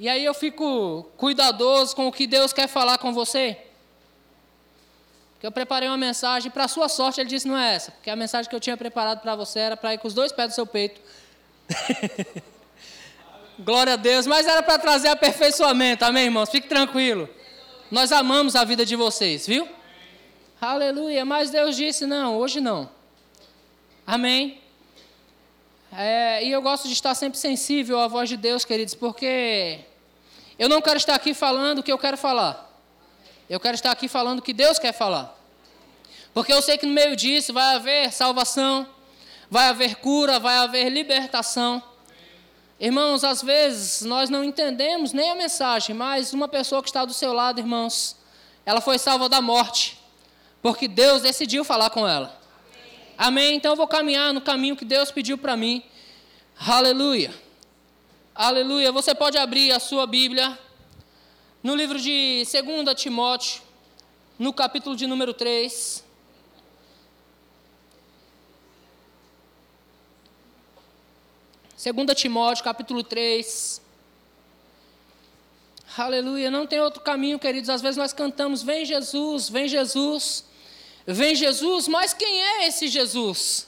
E aí eu fico cuidadoso com o que Deus quer falar com você. Porque eu preparei uma mensagem, para sua sorte ele disse não é essa, porque a mensagem que eu tinha preparado para você era para ir com os dois pés do seu peito. Glória a Deus, mas era para trazer aperfeiçoamento, amém, irmãos? Fique tranquilo. Nós amamos a vida de vocês, viu? Aleluia, mas Deus disse não, hoje não. Amém? É, e eu gosto de estar sempre sensível à voz de Deus, queridos, porque eu não quero estar aqui falando o que eu quero falar. Eu quero estar aqui falando o que Deus quer falar. Porque eu sei que no meio disso vai haver salvação, vai haver cura, vai haver libertação. Irmãos, às vezes nós não entendemos nem a mensagem, mas uma pessoa que está do seu lado, irmãos, ela foi salva da morte, porque Deus decidiu falar com ela. Amém? Então eu vou caminhar no caminho que Deus pediu para mim. Aleluia. Aleluia. Você pode abrir a sua Bíblia no livro de 2 Timóteo, no capítulo de número 3. Segunda Timóteo, capítulo 3. Aleluia, não tem outro caminho, queridos. Às vezes nós cantamos: Vem Jesus, vem Jesus, vem Jesus, mas quem é esse Jesus?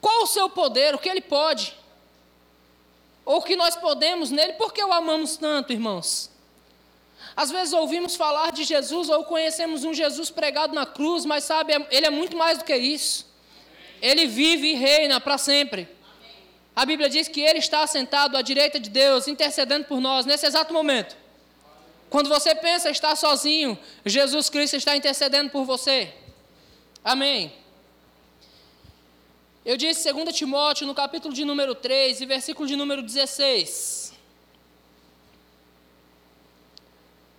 Qual o seu poder? O que ele pode? Ou o que nós podemos nele? Por que o amamos tanto, irmãos? Às vezes ouvimos falar de Jesus ou conhecemos um Jesus pregado na cruz, mas sabe, ele é muito mais do que isso. Ele vive e reina para sempre. A Bíblia diz que ele está sentado à direita de Deus, intercedendo por nós nesse exato momento. Quando você pensa estar sozinho, Jesus Cristo está intercedendo por você. Amém. Eu disse 2 Timóteo, no capítulo de número 3, e versículo de número 16.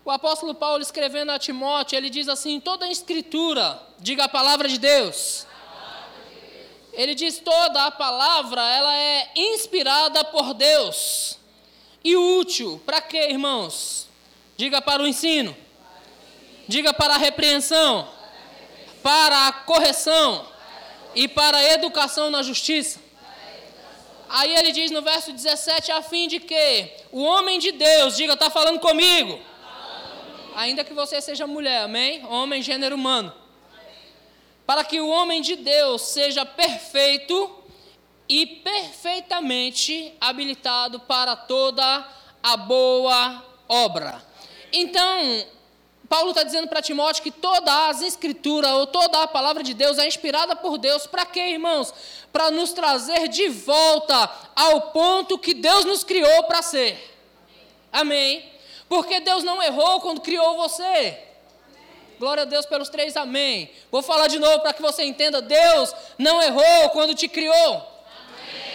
O apóstolo Paulo escrevendo a Timóteo, ele diz assim: toda a escritura, diga a palavra de Deus. Ele diz toda a palavra, ela é inspirada por Deus. E útil, para quê, irmãos? Diga para o ensino. Diga para a repreensão, para a correção e para a educação na justiça. Aí ele diz no verso 17, a fim de que o homem de Deus, diga, está falando comigo ainda que você seja mulher, amém? Homem, gênero humano. Para que o homem de Deus seja perfeito e perfeitamente habilitado para toda a boa obra. Então, Paulo está dizendo para Timóteo que toda as escrituras ou toda a palavra de Deus é inspirada por Deus. Para quê, irmãos? Para nos trazer de volta ao ponto que Deus nos criou para ser. Amém? Porque Deus não errou quando criou você. Glória a Deus pelos três amém. Vou falar de novo para que você entenda: Deus não errou quando te criou.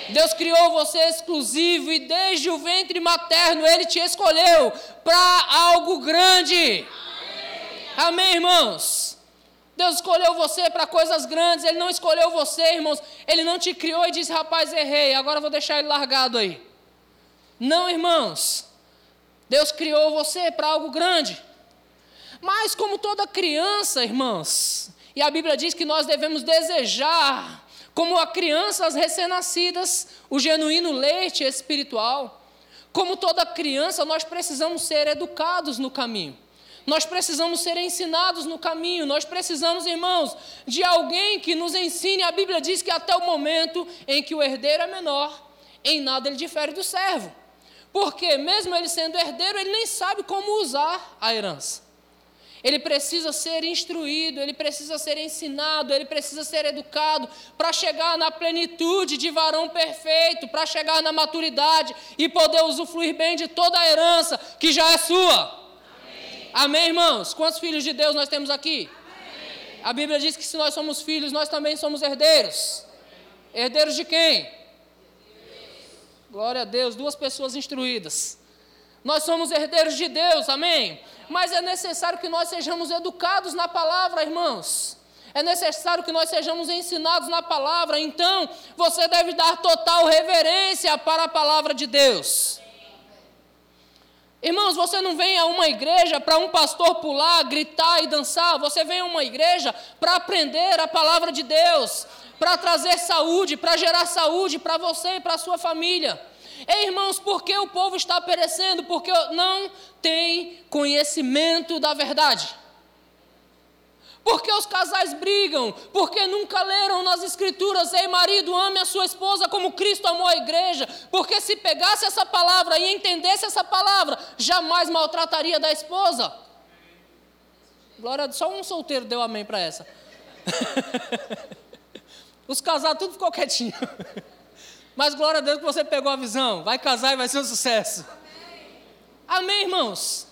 Deus criou você exclusivo e desde o ventre materno Ele te escolheu para algo grande. Amém, irmãos? Deus escolheu você para coisas grandes, Ele não escolheu você, irmãos. Ele não te criou e disse: rapaz, errei, agora vou deixar ele largado aí. Não, irmãos. Deus criou você para algo grande. Mas, como toda criança, irmãos, e a Bíblia diz que nós devemos desejar, como a crianças recém-nascidas, o genuíno leite espiritual. Como toda criança, nós precisamos ser educados no caminho. Nós precisamos ser ensinados no caminho. Nós precisamos, irmãos, de alguém que nos ensine. A Bíblia diz que até o momento em que o herdeiro é menor, em nada ele difere do servo. Porque, mesmo ele sendo herdeiro, ele nem sabe como usar a herança. Ele precisa ser instruído, ele precisa ser ensinado, ele precisa ser educado para chegar na plenitude de varão perfeito, para chegar na maturidade e poder usufruir bem de toda a herança que já é sua. Amém, irmãos? Quantos filhos de Deus nós temos aqui? Amém. A Bíblia diz que se nós somos filhos, nós também somos herdeiros. Herdeiros de quem? Glória a Deus, duas pessoas instruídas. Nós somos herdeiros de Deus, amém? Mas é necessário que nós sejamos educados na palavra, irmãos. É necessário que nós sejamos ensinados na palavra. Então, você deve dar total reverência para a palavra de Deus. Irmãos, você não vem a uma igreja para um pastor pular, gritar e dançar. Você vem a uma igreja para aprender a palavra de Deus para trazer saúde, para gerar saúde para você e para a sua família. Ei, irmãos, por que o povo está perecendo? Porque não tem conhecimento da verdade. Porque os casais brigam? Porque nunca leram nas Escrituras: Ei, marido, ame a sua esposa como Cristo amou a igreja. Porque se pegasse essa palavra e entendesse essa palavra, jamais maltrataria da esposa. Glória só um solteiro deu amém para essa. Os casados tudo ficou quietinho. Mas glória a Deus que você pegou a visão. Vai casar e vai ser um sucesso. Amém, amém irmãos?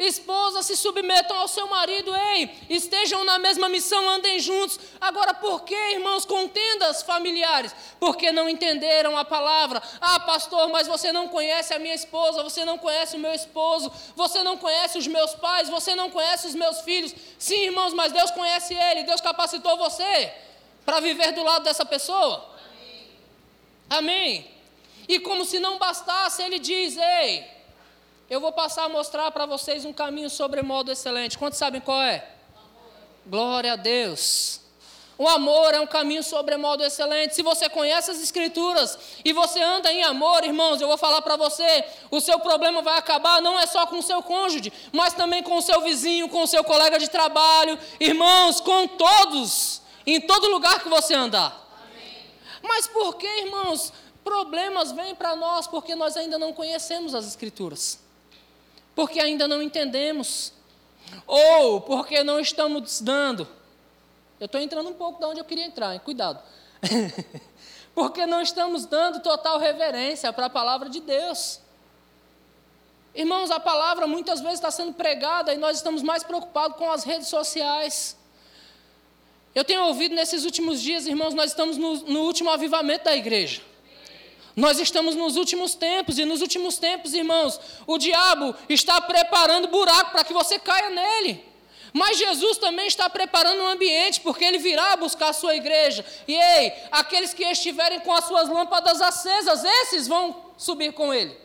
Esposas se submetam ao seu marido, ei, estejam na mesma missão, andem juntos. Agora, por que, irmãos, contendas familiares? Porque não entenderam a palavra. Ah, pastor, mas você não conhece a minha esposa, você não conhece o meu esposo, você não conhece os meus pais, você não conhece os meus filhos. Sim, irmãos, mas Deus conhece ele, Deus capacitou você para viver do lado dessa pessoa. Amém. Amém. E como se não bastasse, ele diz: Ei, eu vou passar a mostrar para vocês um caminho sobremodo excelente. Quantos sabem qual é? Glória a Deus. O amor é um caminho sobremodo excelente. Se você conhece as Escrituras e você anda em amor, irmãos, eu vou falar para você: o seu problema vai acabar não é só com o seu cônjuge, mas também com o seu vizinho, com o seu colega de trabalho, irmãos, com todos, em todo lugar que você andar. Amém. Mas por que, irmãos, problemas vêm para nós? Porque nós ainda não conhecemos as Escrituras porque ainda não entendemos, ou porque não estamos dando. Eu estou entrando um pouco de onde eu queria entrar, hein? cuidado. porque não estamos dando total reverência para a palavra de Deus. Irmãos, a palavra muitas vezes está sendo pregada e nós estamos mais preocupados com as redes sociais. Eu tenho ouvido nesses últimos dias, irmãos, nós estamos no, no último avivamento da igreja. Nós estamos nos últimos tempos, e nos últimos tempos, irmãos, o diabo está preparando buraco para que você caia nele. Mas Jesus também está preparando um ambiente, porque ele virá buscar a sua igreja. E ei, aqueles que estiverem com as suas lâmpadas acesas, esses vão subir com ele.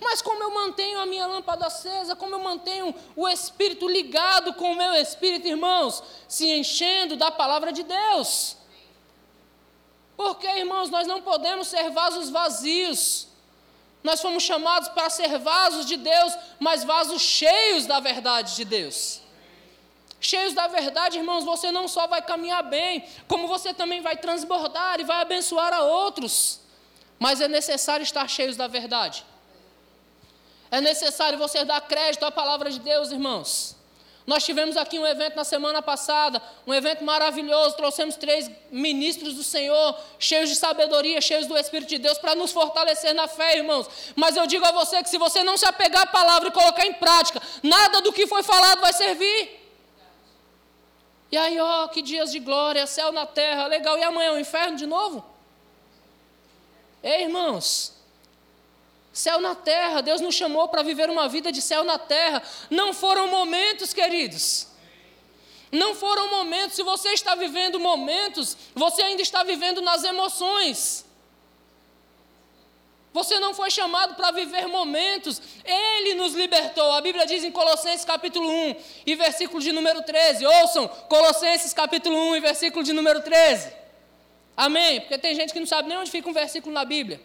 Mas como eu mantenho a minha lâmpada acesa, como eu mantenho o espírito ligado com o meu espírito, irmãos, se enchendo da palavra de Deus. Porque, irmãos, nós não podemos ser vasos vazios. Nós fomos chamados para ser vasos de Deus, mas vasos cheios da verdade de Deus. Cheios da verdade, irmãos, você não só vai caminhar bem, como você também vai transbordar e vai abençoar a outros. Mas é necessário estar cheios da verdade. É necessário você dar crédito à palavra de Deus, irmãos. Nós tivemos aqui um evento na semana passada, um evento maravilhoso. Trouxemos três ministros do Senhor, cheios de sabedoria, cheios do Espírito de Deus, para nos fortalecer na fé, irmãos. Mas eu digo a você que se você não se apegar à palavra e colocar em prática, nada do que foi falado vai servir. E aí, ó, que dias de glória, céu na terra, legal. E amanhã o inferno de novo? Ei, irmãos, Céu na terra, Deus nos chamou para viver uma vida de céu na terra. Não foram momentos, queridos. Não foram momentos. Se você está vivendo momentos, você ainda está vivendo nas emoções. Você não foi chamado para viver momentos, Ele nos libertou. A Bíblia diz em Colossenses capítulo 1 e versículo de número 13. Ouçam, Colossenses capítulo 1 e versículo de número 13. Amém? Porque tem gente que não sabe nem onde fica um versículo na Bíblia.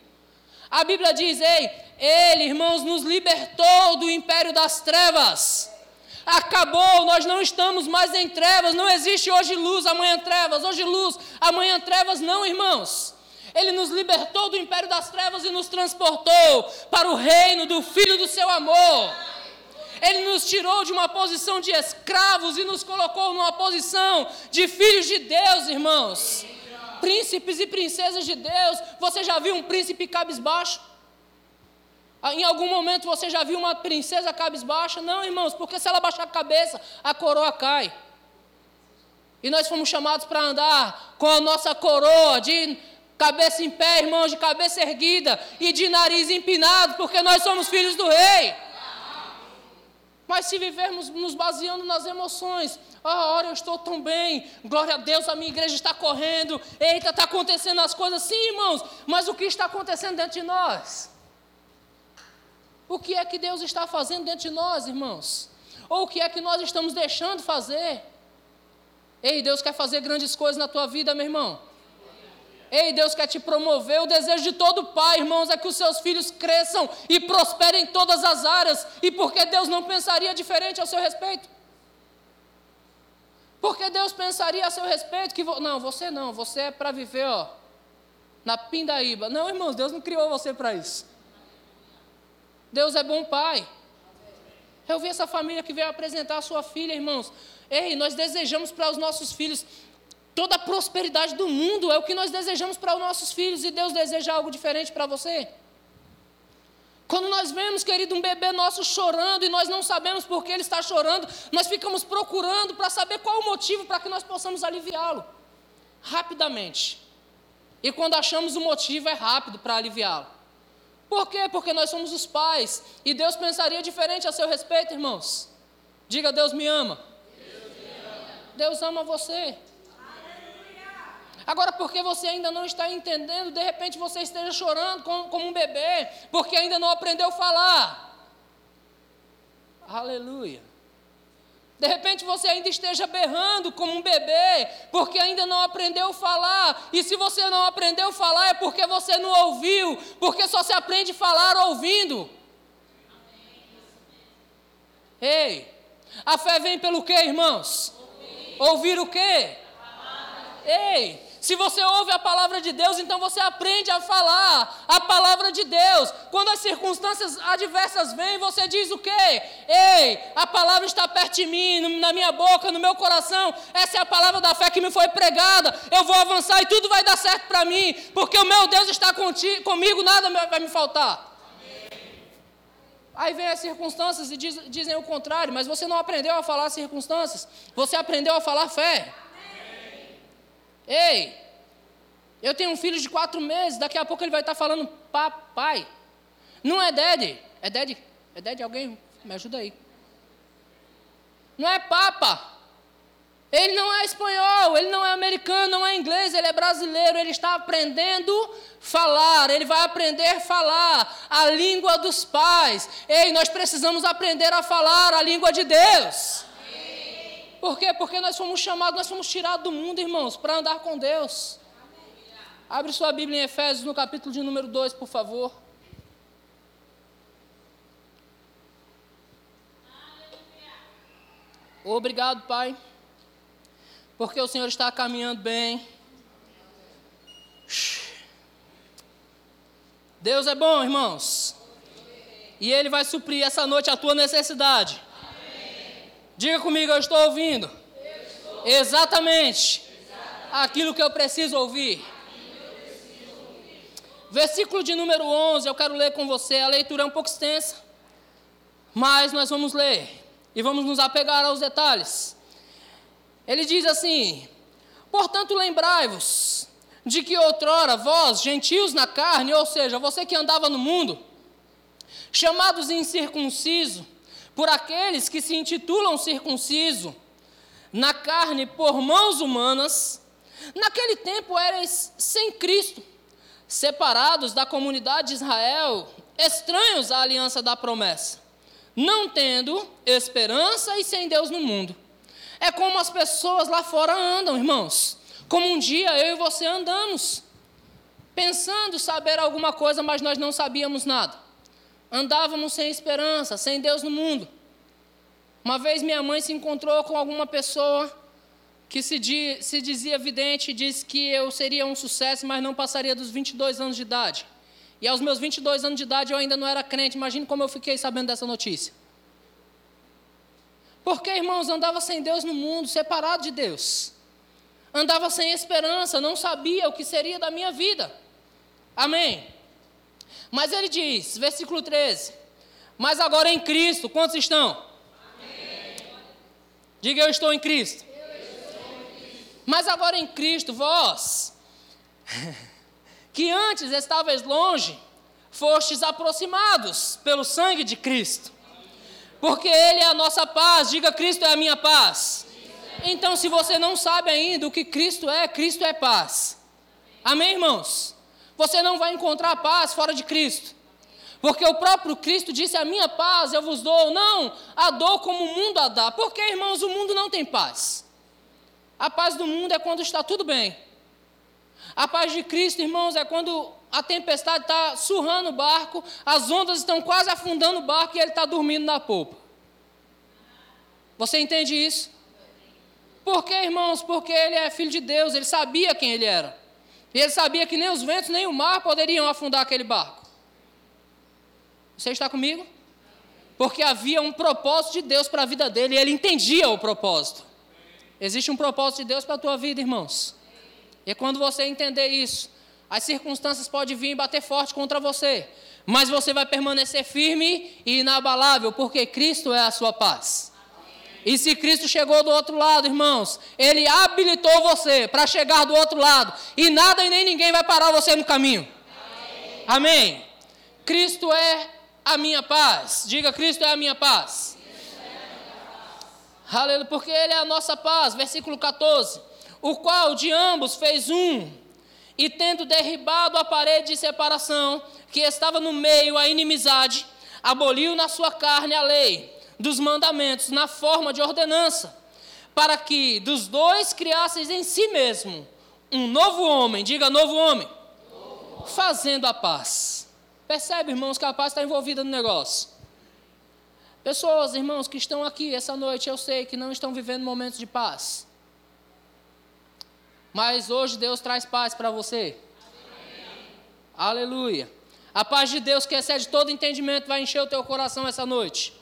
A Bíblia diz: Ei, Ele, irmãos, nos libertou do império das trevas. Acabou, nós não estamos mais em trevas, não existe hoje luz, amanhã trevas, hoje luz, amanhã trevas, não, irmãos. Ele nos libertou do império das trevas e nos transportou para o reino do Filho do seu amor. Ele nos tirou de uma posição de escravos e nos colocou numa posição de filhos de Deus, irmãos príncipes e princesas de Deus. Você já viu um príncipe cabisbaixo? Ah, em algum momento você já viu uma princesa cabisbaixa? Não, irmãos, porque se ela baixar a cabeça, a coroa cai. E nós fomos chamados para andar com a nossa coroa de cabeça em pé, irmãos, de cabeça erguida e de nariz empinado, porque nós somos filhos do rei. Mas se vivermos nos baseando nas emoções, ah, ora eu estou tão bem, glória a Deus, a minha igreja está correndo, eita, está acontecendo as coisas, sim, irmãos, mas o que está acontecendo dentro de nós? O que é que Deus está fazendo dentro de nós, irmãos? Ou o que é que nós estamos deixando fazer? Ei, Deus quer fazer grandes coisas na tua vida, meu irmão. Ei, Deus quer te promover. O desejo de todo pai, irmãos, é que os seus filhos cresçam e prosperem em todas as áreas. E por que Deus não pensaria diferente ao seu respeito? Porque Deus pensaria a seu respeito que vo... não, você não, você é para viver, ó, na pindaíba. Não, irmãos, Deus não criou você para isso. Deus é bom pai. Eu vi essa família que veio apresentar a sua filha, irmãos. Ei, nós desejamos para os nossos filhos toda a prosperidade do mundo, é o que nós desejamos para os nossos filhos, e Deus deseja algo diferente para você. Quando nós vemos, querido, um bebê nosso chorando e nós não sabemos por que ele está chorando, nós ficamos procurando para saber qual o motivo para que nós possamos aliviá-lo rapidamente. E quando achamos o motivo, é rápido para aliviá-lo. Por quê? Porque nós somos os pais e Deus pensaria diferente a seu respeito, irmãos. Diga, Deus me ama. Deus, me ama. Deus ama você. Agora, porque você ainda não está entendendo, de repente você esteja chorando como, como um bebê, porque ainda não aprendeu a falar. Aleluia. De repente você ainda esteja berrando como um bebê, porque ainda não aprendeu a falar. E se você não aprendeu a falar, é porque você não ouviu, porque só se aprende a falar ouvindo. Ei, a fé vem pelo quê, irmãos? Ouvir, Ouvir o quê? Ei, se você ouve a palavra de Deus, então você aprende a falar a palavra de Deus. Quando as circunstâncias adversas vêm, você diz o quê? Ei, a palavra está perto de mim, na minha boca, no meu coração. Essa é a palavra da fé que me foi pregada. Eu vou avançar e tudo vai dar certo para mim, porque o meu Deus está contigo, comigo, nada vai me faltar. Aí vem as circunstâncias e diz, dizem o contrário, mas você não aprendeu a falar circunstâncias, você aprendeu a falar fé. Ei, eu tenho um filho de quatro meses, daqui a pouco ele vai estar falando papai. Não é daddy, é daddy, é daddy, alguém me ajuda aí. Não é papa. Ele não é espanhol, ele não é americano, não é inglês, ele é brasileiro, ele está aprendendo falar, ele vai aprender a falar a língua dos pais. Ei, nós precisamos aprender a falar a língua de Deus. Por quê? Porque nós fomos chamados, nós fomos tirados do mundo, irmãos, para andar com Deus. Abre sua Bíblia em Efésios, no capítulo de número 2, por favor. Obrigado, Pai, porque o Senhor está caminhando bem. Deus é bom, irmãos. E Ele vai suprir essa noite a tua necessidade. Diga comigo, eu estou ouvindo. Eu estou. Exatamente. Exatamente. Aquilo que eu preciso ouvir. Versículo de número 11, eu quero ler com você. A leitura é um pouco extensa, mas nós vamos ler e vamos nos apegar aos detalhes. Ele diz assim: Portanto, lembrai-vos de que outrora vós, gentios na carne, ou seja, você que andava no mundo, chamados incircunciso, por aqueles que se intitulam circunciso na carne por mãos humanas, naquele tempo erais sem Cristo, separados da comunidade de Israel, estranhos à aliança da promessa, não tendo esperança e sem Deus no mundo. É como as pessoas lá fora andam, irmãos. Como um dia eu e você andamos, pensando saber alguma coisa, mas nós não sabíamos nada. Andávamos sem esperança, sem Deus no mundo. Uma vez minha mãe se encontrou com alguma pessoa que se, di, se dizia vidente e disse que eu seria um sucesso, mas não passaria dos 22 anos de idade. E aos meus 22 anos de idade eu ainda não era crente. Imagine como eu fiquei sabendo dessa notícia. Porque, irmãos, andava sem Deus no mundo, separado de Deus. Andava sem esperança, não sabia o que seria da minha vida. Amém. Mas ele diz, versículo 13: Mas agora em Cristo, quantos estão? Amém. Diga eu estou em Cristo. Mas agora em Cristo, vós, que antes estavais longe, fostes aproximados pelo sangue de Cristo. Porque Ele é a nossa paz. Diga, Cristo é a minha paz. Então, se você não sabe ainda o que Cristo é, Cristo é paz. Amém, irmãos? Você não vai encontrar paz fora de Cristo. Porque o próprio Cristo disse: A minha paz eu vos dou, não a dou como o mundo a dá. Porque, irmãos, o mundo não tem paz. A paz do mundo é quando está tudo bem. A paz de Cristo, irmãos, é quando a tempestade está surrando o barco, as ondas estão quase afundando o barco e ele está dormindo na polpa. Você entende isso? Por quê, irmãos? Porque ele é filho de Deus, ele sabia quem ele era. E ele sabia que nem os ventos, nem o mar poderiam afundar aquele barco. Você está comigo? Porque havia um propósito de Deus para a vida dele e ele entendia o propósito. Existe um propósito de Deus para a tua vida, irmãos. E quando você entender isso, as circunstâncias podem vir e bater forte contra você, mas você vai permanecer firme e inabalável, porque Cristo é a sua paz. E se Cristo chegou do outro lado, irmãos, Ele habilitou você para chegar do outro lado, e nada e nem ninguém vai parar você no caminho. Amém. Amém. Cristo é a minha paz. Diga, Cristo é a minha paz. Aleluia, porque Ele é a nossa paz. Versículo 14. O qual de ambos fez um e tendo derribado a parede de separação que estava no meio a inimizade, aboliu na sua carne a lei dos mandamentos na forma de ordenança, para que dos dois criasseis em si mesmo um novo homem, diga novo homem, fazendo a paz. Percebe, irmãos, que a paz está envolvida no negócio. Pessoas, irmãos, que estão aqui essa noite, eu sei que não estão vivendo momentos de paz. Mas hoje Deus traz paz para você. Amém. Aleluia. A paz de Deus que excede todo entendimento vai encher o teu coração essa noite.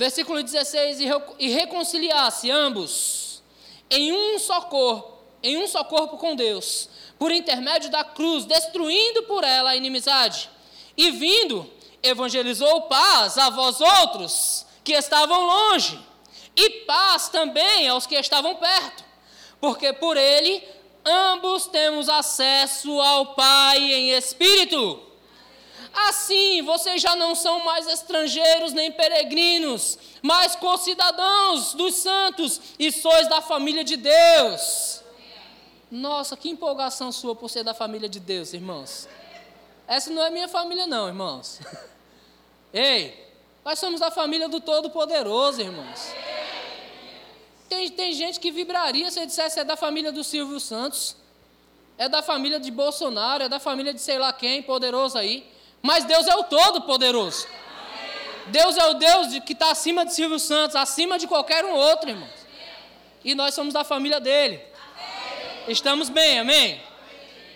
Versículo 16: E reconciliasse ambos em um só corpo, em um só corpo com Deus, por intermédio da cruz, destruindo por ela a inimizade. E vindo, evangelizou paz a vós outros que estavam longe, e paz também aos que estavam perto porque por ele ambos temos acesso ao Pai em espírito. Assim, vocês já não são mais estrangeiros nem peregrinos, mas concidadãos dos santos e sois da família de Deus. Nossa, que empolgação sua por ser da família de Deus, irmãos. Essa não é minha família, não, irmãos. Ei, nós somos da família do Todo-Poderoso, irmãos. Tem, tem gente que vibraria se eu dissesse é da família do Silvio Santos, é da família de Bolsonaro, é da família de sei lá quem, poderoso aí. Mas Deus é o Todo-Poderoso. Deus é o Deus de, que está acima de Silvio Santos, acima de qualquer um outro, irmãos. E nós somos da família dele. Estamos bem, amém?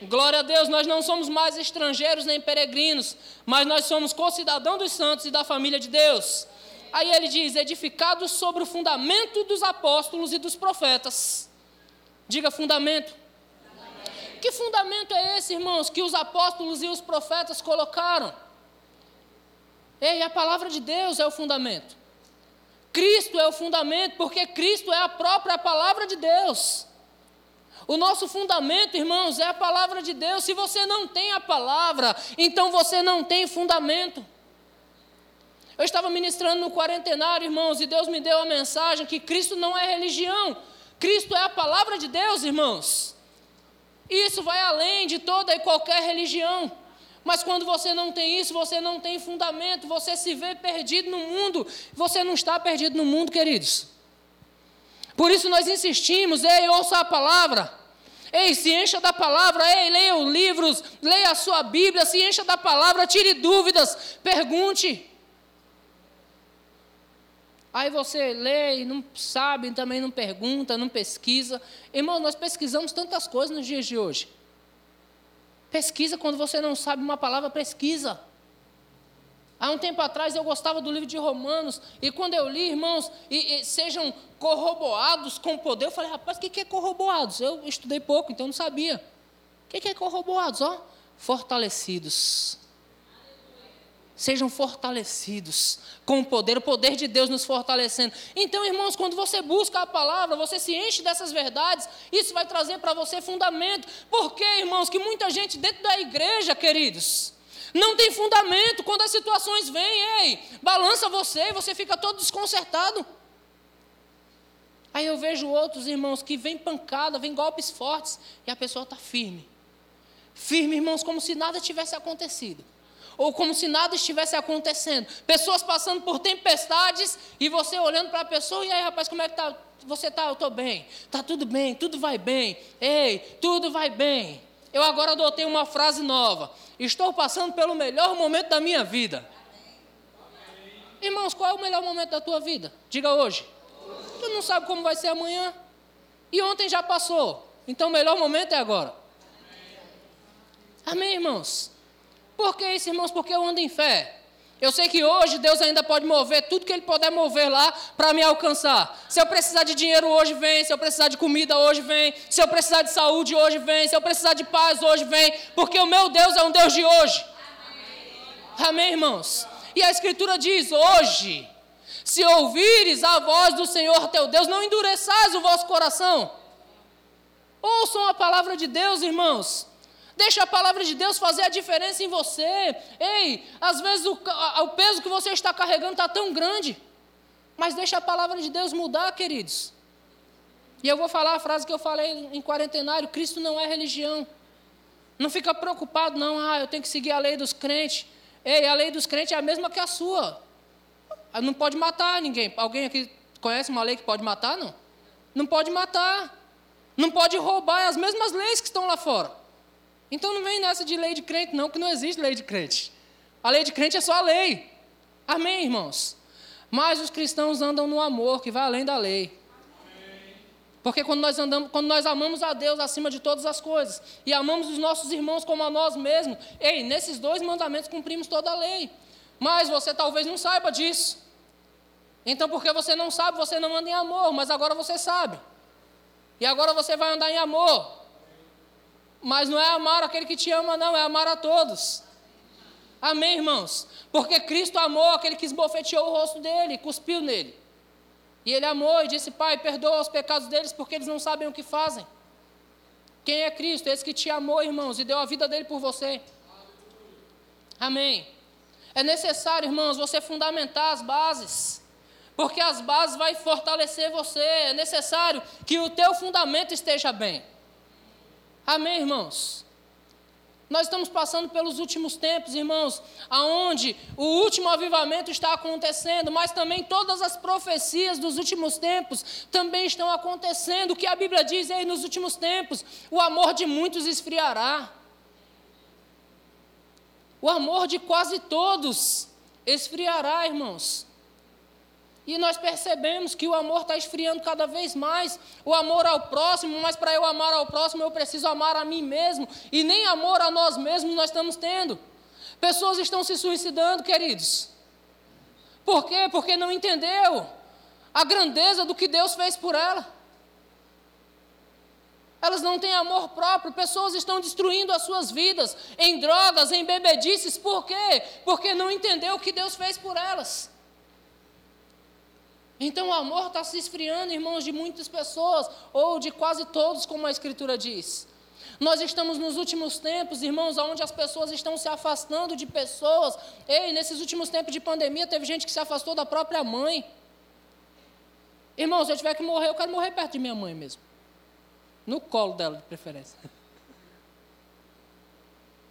Glória a Deus, nós não somos mais estrangeiros nem peregrinos, mas nós somos concidadãos dos santos e da família de Deus. Aí ele diz: edificados sobre o fundamento dos apóstolos e dos profetas. Diga fundamento. Que fundamento é esse, irmãos, que os apóstolos e os profetas colocaram? Ei, a palavra de Deus é o fundamento. Cristo é o fundamento, porque Cristo é a própria palavra de Deus. O nosso fundamento, irmãos, é a palavra de Deus. Se você não tem a palavra, então você não tem fundamento. Eu estava ministrando no quarentenário, irmãos, e Deus me deu a mensagem que Cristo não é religião, Cristo é a palavra de Deus, irmãos. Isso vai além de toda e qualquer religião. Mas quando você não tem isso, você não tem fundamento, você se vê perdido no mundo. Você não está perdido no mundo, queridos. Por isso nós insistimos, ei, ouça a palavra. Ei, se encha da palavra, ei, leia os livros, leia a sua Bíblia, se encha da palavra, tire dúvidas, pergunte. Aí você lê e não sabe, também não pergunta, não pesquisa. Irmão, nós pesquisamos tantas coisas nos dias de hoje. Pesquisa quando você não sabe uma palavra, pesquisa. Há um tempo atrás eu gostava do livro de Romanos, e quando eu li, irmãos, e, e sejam corroborados com poder, eu falei, rapaz, o que, que é corroborados? Eu estudei pouco, então não sabia. O que, que é corroborados? Ó, fortalecidos Sejam fortalecidos com o poder, o poder de Deus nos fortalecendo. Então, irmãos, quando você busca a palavra, você se enche dessas verdades, isso vai trazer para você fundamento. Por quê, irmãos? Que muita gente dentro da igreja, queridos, não tem fundamento quando as situações vêm, ei, balança você e você fica todo desconcertado. Aí eu vejo outros irmãos que vem pancada, vem golpes fortes, e a pessoa está firme. Firme, irmãos, como se nada tivesse acontecido ou como se nada estivesse acontecendo. Pessoas passando por tempestades e você olhando para a pessoa, e aí, rapaz, como é que está? você tá, eu estou bem, tá tudo bem, tudo vai bem, ei, tudo vai bem. Eu agora adotei uma frase nova. Estou passando pelo melhor momento da minha vida. Irmãos, qual é o melhor momento da tua vida? Diga hoje. Tu não sabe como vai ser amanhã. E ontem já passou. Então o melhor momento é agora. Amém, irmãos? Por que isso, irmãos? Porque eu ando em fé. Eu sei que hoje Deus ainda pode mover tudo que Ele puder mover lá para me alcançar. Se eu precisar de dinheiro hoje, vem. Se eu precisar de comida hoje, vem. Se eu precisar de saúde hoje, vem. Se eu precisar de paz hoje, vem. Porque o meu Deus é um Deus de hoje. Amém, irmãos? E a Escritura diz: hoje, se ouvires a voz do Senhor teu Deus, não endureçais o vosso coração. Ouçam a palavra de Deus, irmãos. Deixa a palavra de Deus fazer a diferença em você. Ei, às vezes o, o peso que você está carregando está tão grande. Mas deixa a palavra de Deus mudar, queridos. E eu vou falar a frase que eu falei em quarentenário: Cristo não é religião. Não fica preocupado, não, ah, eu tenho que seguir a lei dos crentes. Ei, a lei dos crentes é a mesma que a sua. Não pode matar ninguém. Alguém aqui conhece uma lei que pode matar, não? Não pode matar. Não pode roubar, é as mesmas leis que estão lá fora. Então não vem nessa de lei de crente, não, que não existe lei de crente. A lei de crente é só a lei. Amém, irmãos? Mas os cristãos andam no amor, que vai além da lei. Porque quando nós andamos, quando nós amamos a Deus acima de todas as coisas e amamos os nossos irmãos como a nós mesmos, ei, nesses dois mandamentos cumprimos toda a lei. Mas você talvez não saiba disso. Então, porque você não sabe, você não anda em amor, mas agora você sabe. E agora você vai andar em amor. Mas não é amar aquele que te ama, não, é amar a todos. Amém, irmãos? Porque Cristo amou aquele que esbofeteou o rosto dele, cuspiu nele. E ele amou e disse: Pai, perdoa os pecados deles porque eles não sabem o que fazem. Quem é Cristo? Esse que te amou, irmãos, e deu a vida dele por você. Amém. É necessário, irmãos, você fundamentar as bases. Porque as bases vão fortalecer você. É necessário que o teu fundamento esteja bem. Amém, irmãos? Nós estamos passando pelos últimos tempos, irmãos, aonde o último avivamento está acontecendo, mas também todas as profecias dos últimos tempos também estão acontecendo. O que a Bíblia diz aí nos últimos tempos? O amor de muitos esfriará. O amor de quase todos esfriará, irmãos. E nós percebemos que o amor está esfriando cada vez mais. O amor ao próximo, mas para eu amar ao próximo, eu preciso amar a mim mesmo. E nem amor a nós mesmos nós estamos tendo. Pessoas estão se suicidando, queridos. Por quê? Porque não entendeu a grandeza do que Deus fez por ela. Elas não têm amor próprio, pessoas estão destruindo as suas vidas em drogas, em bebedices, por quê? Porque não entendeu o que Deus fez por elas. Então o amor está se esfriando, irmãos, de muitas pessoas, ou de quase todos, como a Escritura diz. Nós estamos nos últimos tempos, irmãos, onde as pessoas estão se afastando de pessoas. Ei, nesses últimos tempos de pandemia, teve gente que se afastou da própria mãe. Irmãos, se eu tiver que morrer, eu quero morrer perto de minha mãe mesmo. No colo dela, de preferência.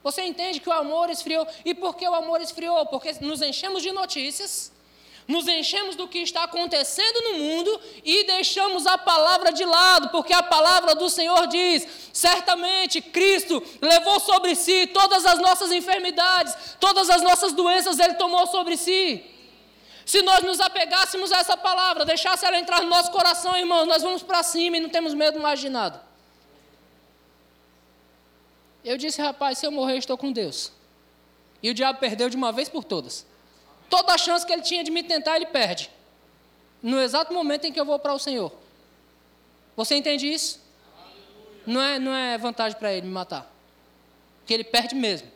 Você entende que o amor esfriou. E por que o amor esfriou? Porque nos enchemos de notícias nos enchemos do que está acontecendo no mundo e deixamos a palavra de lado, porque a palavra do Senhor diz: certamente Cristo levou sobre si todas as nossas enfermidades, todas as nossas doenças, Ele tomou sobre si. Se nós nos apegássemos a essa palavra, deixasse ela entrar no nosso coração, irmãos, nós vamos para cima e não temos medo mais de nada. Eu disse, rapaz, se eu morrer, estou com Deus. E o diabo perdeu de uma vez por todas. Toda a chance que ele tinha de me tentar, ele perde. No exato momento em que eu vou para o Senhor. Você entende isso? Não é, não é vantagem para ele me matar. Porque ele perde mesmo.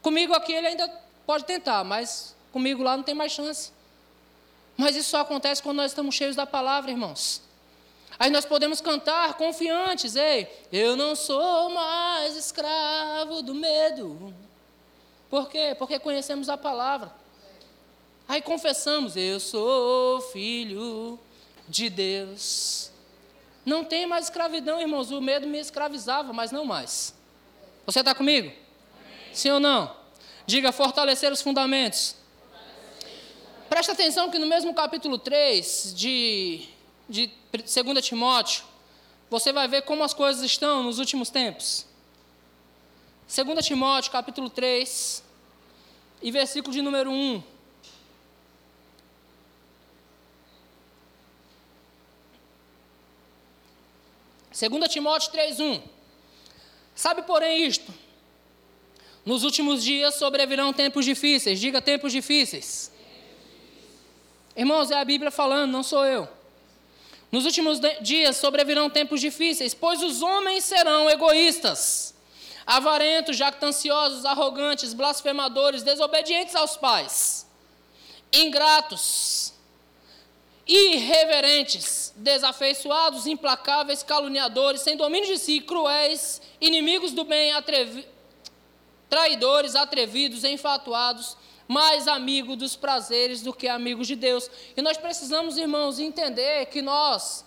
Comigo aqui ele ainda pode tentar, mas comigo lá não tem mais chance. Mas isso só acontece quando nós estamos cheios da palavra, irmãos. Aí nós podemos cantar confiantes, ei, eu não sou mais escravo do medo. Por quê? Porque conhecemos a palavra. Aí confessamos: Eu sou filho de Deus. Não tem mais escravidão, irmãos. O medo me escravizava, mas não mais. Você está comigo? Amém. Sim ou não? Diga fortalecer os fundamentos. Presta atenção que no mesmo capítulo 3 de, de 2 Timóteo, você vai ver como as coisas estão nos últimos tempos. 2 Timóteo, capítulo 3, e versículo de número 1. Segunda Timóteo 3:1. Sabe, porém, isto: nos últimos dias sobrevirão tempos difíceis. Diga tempos difíceis. Irmãos, é a Bíblia falando, não sou eu. Nos últimos dias sobrevirão tempos difíceis, pois os homens serão egoístas, avarentos, jactanciosos, arrogantes, blasfemadores, desobedientes aos pais, ingratos, irreverentes, desafeiçoados, implacáveis, caluniadores, sem domínio de si, cruéis, inimigos do bem, atrevi traidores, atrevidos, enfatuados, mais amigo dos prazeres do que amigos de Deus. E nós precisamos, irmãos, entender que nós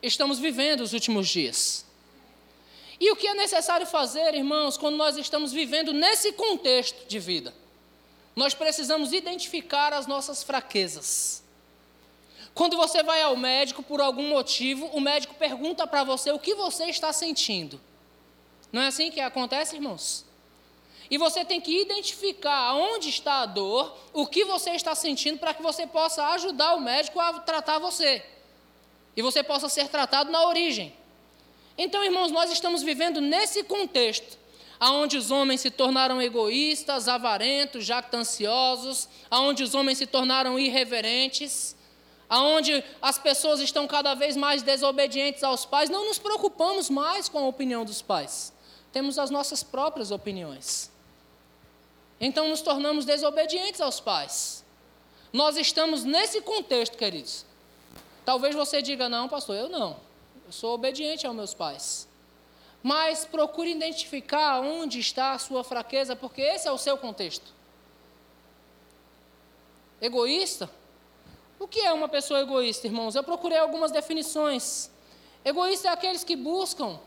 estamos vivendo os últimos dias. E o que é necessário fazer, irmãos, quando nós estamos vivendo nesse contexto de vida? Nós precisamos identificar as nossas fraquezas. Quando você vai ao médico por algum motivo, o médico pergunta para você o que você está sentindo. Não é assim que acontece, irmãos? E você tem que identificar onde está a dor, o que você está sentindo, para que você possa ajudar o médico a tratar você. E você possa ser tratado na origem. Então, irmãos, nós estamos vivendo nesse contexto, aonde os homens se tornaram egoístas, avarentos, jactanciosos, aonde os homens se tornaram irreverentes, aonde as pessoas estão cada vez mais desobedientes aos pais. Não nos preocupamos mais com a opinião dos pais. Temos as nossas próprias opiniões. Então nos tornamos desobedientes aos pais. Nós estamos nesse contexto, queridos. Talvez você diga, não, pastor, eu não. Eu sou obediente aos meus pais. Mas procure identificar onde está a sua fraqueza, porque esse é o seu contexto. Egoísta? O que é uma pessoa egoísta, irmãos? Eu procurei algumas definições. Egoísta é aqueles que buscam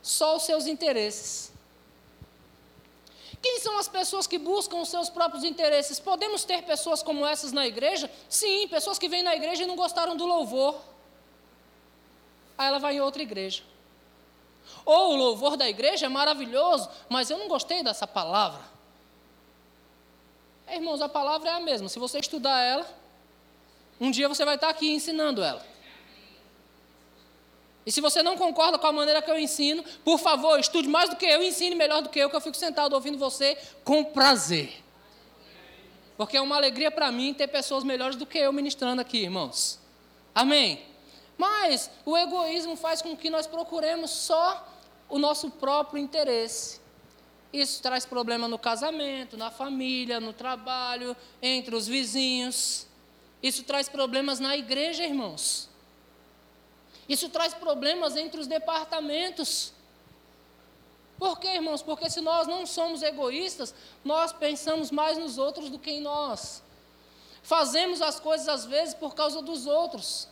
só os seus interesses. Quem são as pessoas que buscam os seus próprios interesses? Podemos ter pessoas como essas na igreja? Sim, pessoas que vêm na igreja e não gostaram do louvor. Aí ela vai em outra igreja. Ou o louvor da igreja é maravilhoso, mas eu não gostei dessa palavra. É, irmãos, a palavra é a mesma. Se você estudar ela, um dia você vai estar aqui ensinando ela. E se você não concorda com a maneira que eu ensino, por favor, estude mais do que eu, ensine melhor do que eu, que eu fico sentado ouvindo você com prazer. Porque é uma alegria para mim ter pessoas melhores do que eu ministrando aqui, irmãos. Amém? Mas o egoísmo faz com que nós procuremos só o nosso próprio interesse. Isso traz problema no casamento, na família, no trabalho, entre os vizinhos. Isso traz problemas na igreja, irmãos. Isso traz problemas entre os departamentos. Por quê, irmãos? Porque se nós não somos egoístas, nós pensamos mais nos outros do que em nós. Fazemos as coisas às vezes por causa dos outros.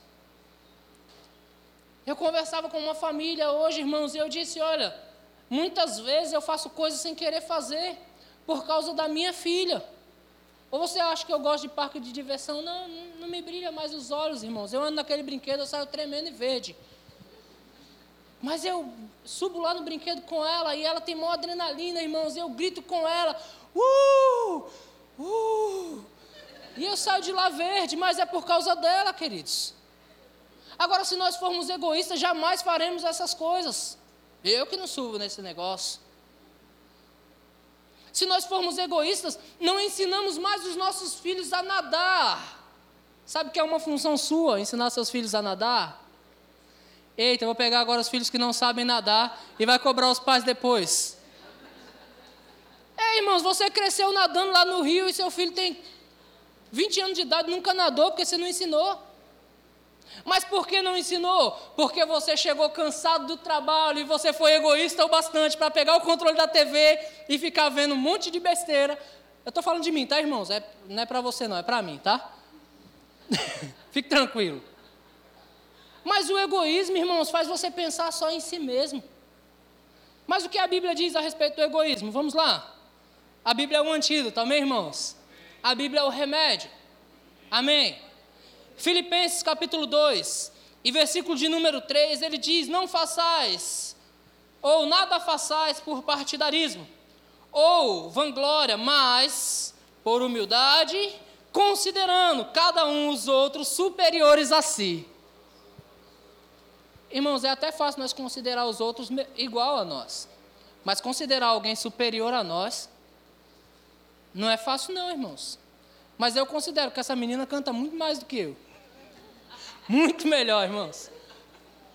Eu conversava com uma família hoje, irmãos, e eu disse: olha, muitas vezes eu faço coisas sem querer fazer, por causa da minha filha. Ou você acha que eu gosto de parque de diversão? Não, não, não me brilha mais os olhos, irmãos. Eu ando naquele brinquedo, eu saio tremendo e verde. Mas eu subo lá no brinquedo com ela e ela tem maior adrenalina, irmãos. Eu grito com ela, uh, uh. E eu saio de lá verde, mas é por causa dela, queridos. Agora, se nós formos egoístas, jamais faremos essas coisas. Eu que não subo nesse negócio. Se nós formos egoístas, não ensinamos mais os nossos filhos a nadar. Sabe que é uma função sua ensinar seus filhos a nadar? Eita, eu vou pegar agora os filhos que não sabem nadar e vai cobrar os pais depois. É, irmãos, você cresceu nadando lá no rio e seu filho tem 20 anos de idade, nunca nadou porque você não ensinou. Mas por que não ensinou? Porque você chegou cansado do trabalho e você foi egoísta o bastante para pegar o controle da TV e ficar vendo um monte de besteira. Eu estou falando de mim, tá, irmãos? É, não é para você, não, é para mim, tá? Fique tranquilo. Mas o egoísmo, irmãos, faz você pensar só em si mesmo. Mas o que a Bíblia diz a respeito do egoísmo? Vamos lá. A Bíblia é o antídoto, amém, irmãos? A Bíblia é o remédio. Amém? Filipenses capítulo 2, e versículo de número 3, ele diz: Não façais, ou nada façais por partidarismo, ou vanglória, mas por humildade, considerando cada um os outros superiores a si. Irmãos, é até fácil nós considerar os outros igual a nós. Mas considerar alguém superior a nós não é fácil não, irmãos. Mas eu considero que essa menina canta muito mais do que eu. Muito melhor, irmãos.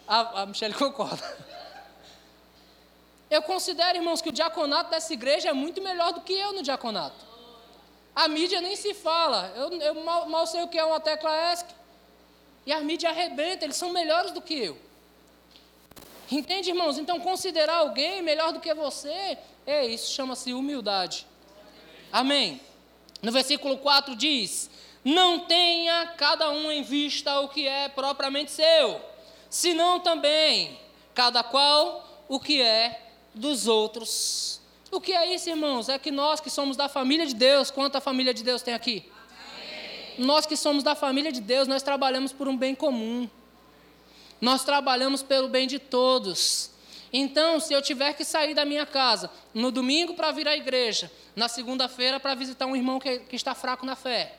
A, a Michelle concorda. Eu considero, irmãos, que o diaconato dessa igreja é muito melhor do que eu no diaconato. A mídia nem se fala. Eu, eu mal, mal, sei o que é uma tecla ESC. E a mídia arrebenta, eles são melhores do que eu. Entende, irmãos? Então, considerar alguém melhor do que você, é isso, chama-se humildade. Amém. No versículo 4 diz: Não tenha cada um em vista o que é propriamente seu, senão também cada qual o que é dos outros. O que é isso, irmãos? É que nós que somos da família de Deus, quanta família de Deus tem aqui? Amém. Nós que somos da família de Deus, nós trabalhamos por um bem comum. Nós trabalhamos pelo bem de todos. Então, se eu tiver que sair da minha casa no domingo para vir à igreja, na segunda-feira para visitar um irmão que, que, está fraco na fé,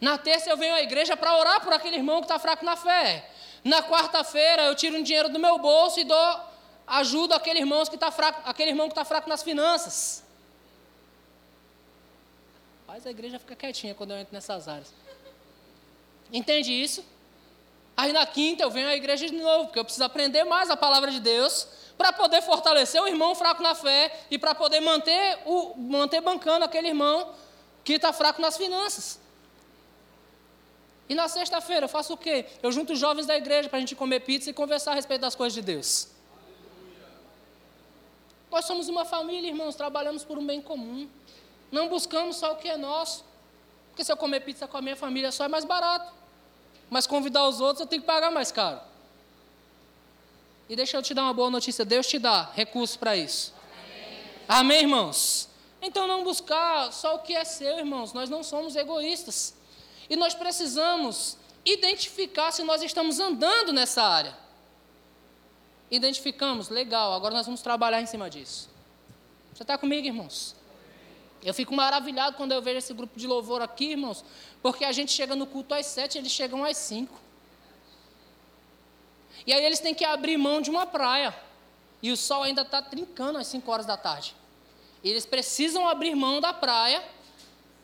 na terça eu venho à igreja para orar por aquele irmão que está fraco na fé, na quarta-feira eu tiro um dinheiro do meu bolso e dou ajuda aquele irmão que está fraco, aquele irmão que está fraco nas finanças. Mas a igreja fica quietinha quando eu entro nessas áreas. Entende isso? Aí na quinta eu venho à igreja de novo, porque eu preciso aprender mais a palavra de Deus para poder fortalecer o irmão fraco na fé e para poder manter, o, manter bancando aquele irmão que está fraco nas finanças. E na sexta-feira eu faço o quê? Eu junto os jovens da igreja para a gente comer pizza e conversar a respeito das coisas de Deus. Nós somos uma família, irmãos, trabalhamos por um bem comum. Não buscamos só o que é nosso. Porque se eu comer pizza com a minha família só é mais barato. Mas convidar os outros eu tenho que pagar mais caro. E deixa eu te dar uma boa notícia: Deus te dá recursos para isso. Amém. Amém, irmãos? Então não buscar só o que é seu, irmãos. Nós não somos egoístas. E nós precisamos identificar se nós estamos andando nessa área. Identificamos, legal, agora nós vamos trabalhar em cima disso. Você está comigo, irmãos? Eu fico maravilhado quando eu vejo esse grupo de louvor aqui, irmãos, porque a gente chega no culto às sete, eles chegam às cinco. E aí eles têm que abrir mão de uma praia. E o sol ainda está trincando às cinco horas da tarde. E eles precisam abrir mão da praia,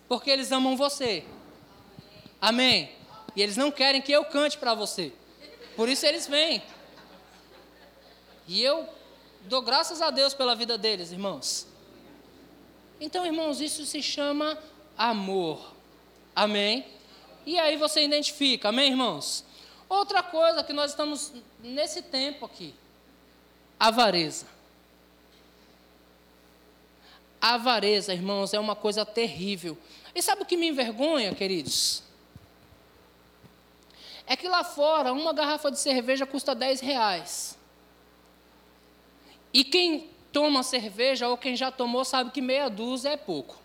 porque eles amam você. Amém. E eles não querem que eu cante para você. Por isso eles vêm. E eu dou graças a Deus pela vida deles, irmãos. Então, irmãos, isso se chama amor. Amém? E aí você identifica, amém, irmãos? Outra coisa que nós estamos nesse tempo aqui: avareza. Avareza, irmãos, é uma coisa terrível. E sabe o que me envergonha, queridos? É que lá fora, uma garrafa de cerveja custa 10 reais. E quem toma cerveja ou quem já tomou sabe que meia dúzia é pouco.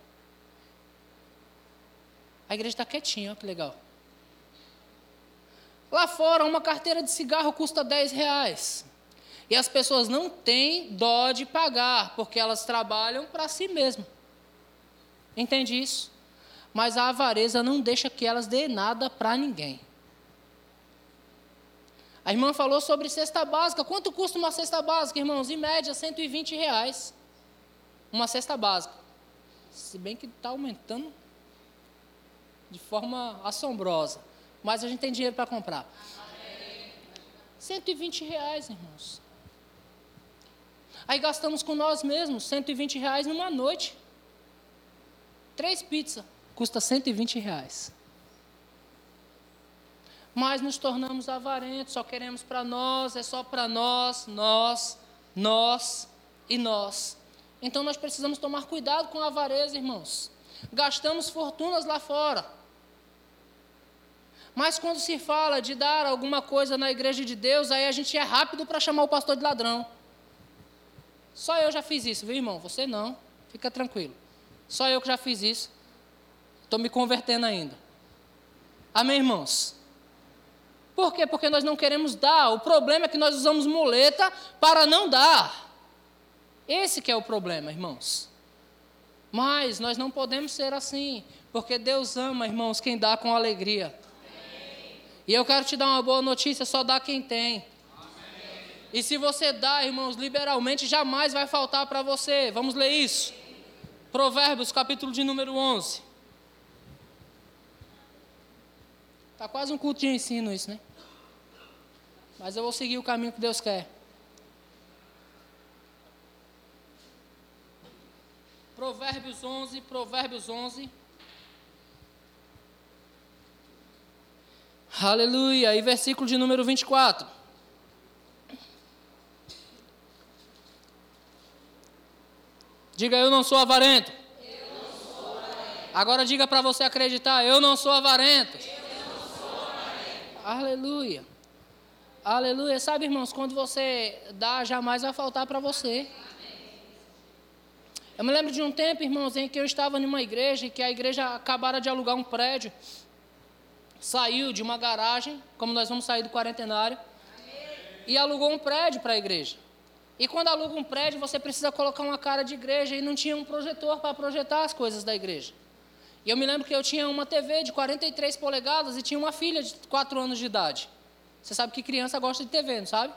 A igreja está quietinha, olha que legal. Lá fora, uma carteira de cigarro custa 10 reais. E as pessoas não têm dó de pagar, porque elas trabalham para si mesmas. Entende isso? Mas a avareza não deixa que elas dê nada para ninguém. A irmã falou sobre cesta básica. Quanto custa uma cesta básica, irmãos? Em média, 120 reais. Uma cesta básica. Se bem que está aumentando de forma assombrosa. Mas a gente tem dinheiro para comprar. 120 reais, irmãos. Aí gastamos com nós mesmos 120 reais numa noite. Três pizzas custa 120 reais mas nos tornamos avarentos, só queremos para nós, é só para nós, nós, nós e nós. Então nós precisamos tomar cuidado com a avareza, irmãos. Gastamos fortunas lá fora. Mas quando se fala de dar alguma coisa na igreja de Deus, aí a gente é rápido para chamar o pastor de ladrão. Só eu já fiz isso, viu, irmão? Você não. Fica tranquilo. Só eu que já fiz isso. Estou me convertendo ainda. Amém, irmãos? Por quê? Porque nós não queremos dar. O problema é que nós usamos muleta para não dar. Esse que é o problema, irmãos. Mas nós não podemos ser assim, porque Deus ama, irmãos, quem dá com alegria. Amém. E eu quero te dar uma boa notícia: só dá quem tem. Amém. E se você dá, irmãos, liberalmente, jamais vai faltar para você. Vamos ler isso. Provérbios, capítulo de número 11. Está quase um culto de ensino isso, né? Mas eu vou seguir o caminho que Deus quer. Provérbios 11, Provérbios 11. Aleluia. E versículo de número 24. Diga, eu não sou avarento. Não sou avarento. Agora diga para você acreditar, eu não sou avarento. Não sou avarento. Aleluia. Aleluia. Sabe, irmãos, quando você dá, jamais vai faltar para você. Eu me lembro de um tempo, irmãos, em que eu estava numa igreja e que a igreja acabara de alugar um prédio. Saiu de uma garagem, como nós vamos sair do quarentenário, e alugou um prédio para a igreja. E quando aluga um prédio, você precisa colocar uma cara de igreja e não tinha um projetor para projetar as coisas da igreja. E eu me lembro que eu tinha uma TV de 43 polegadas e tinha uma filha de 4 anos de idade. Você sabe que criança gosta de TV, não sabe?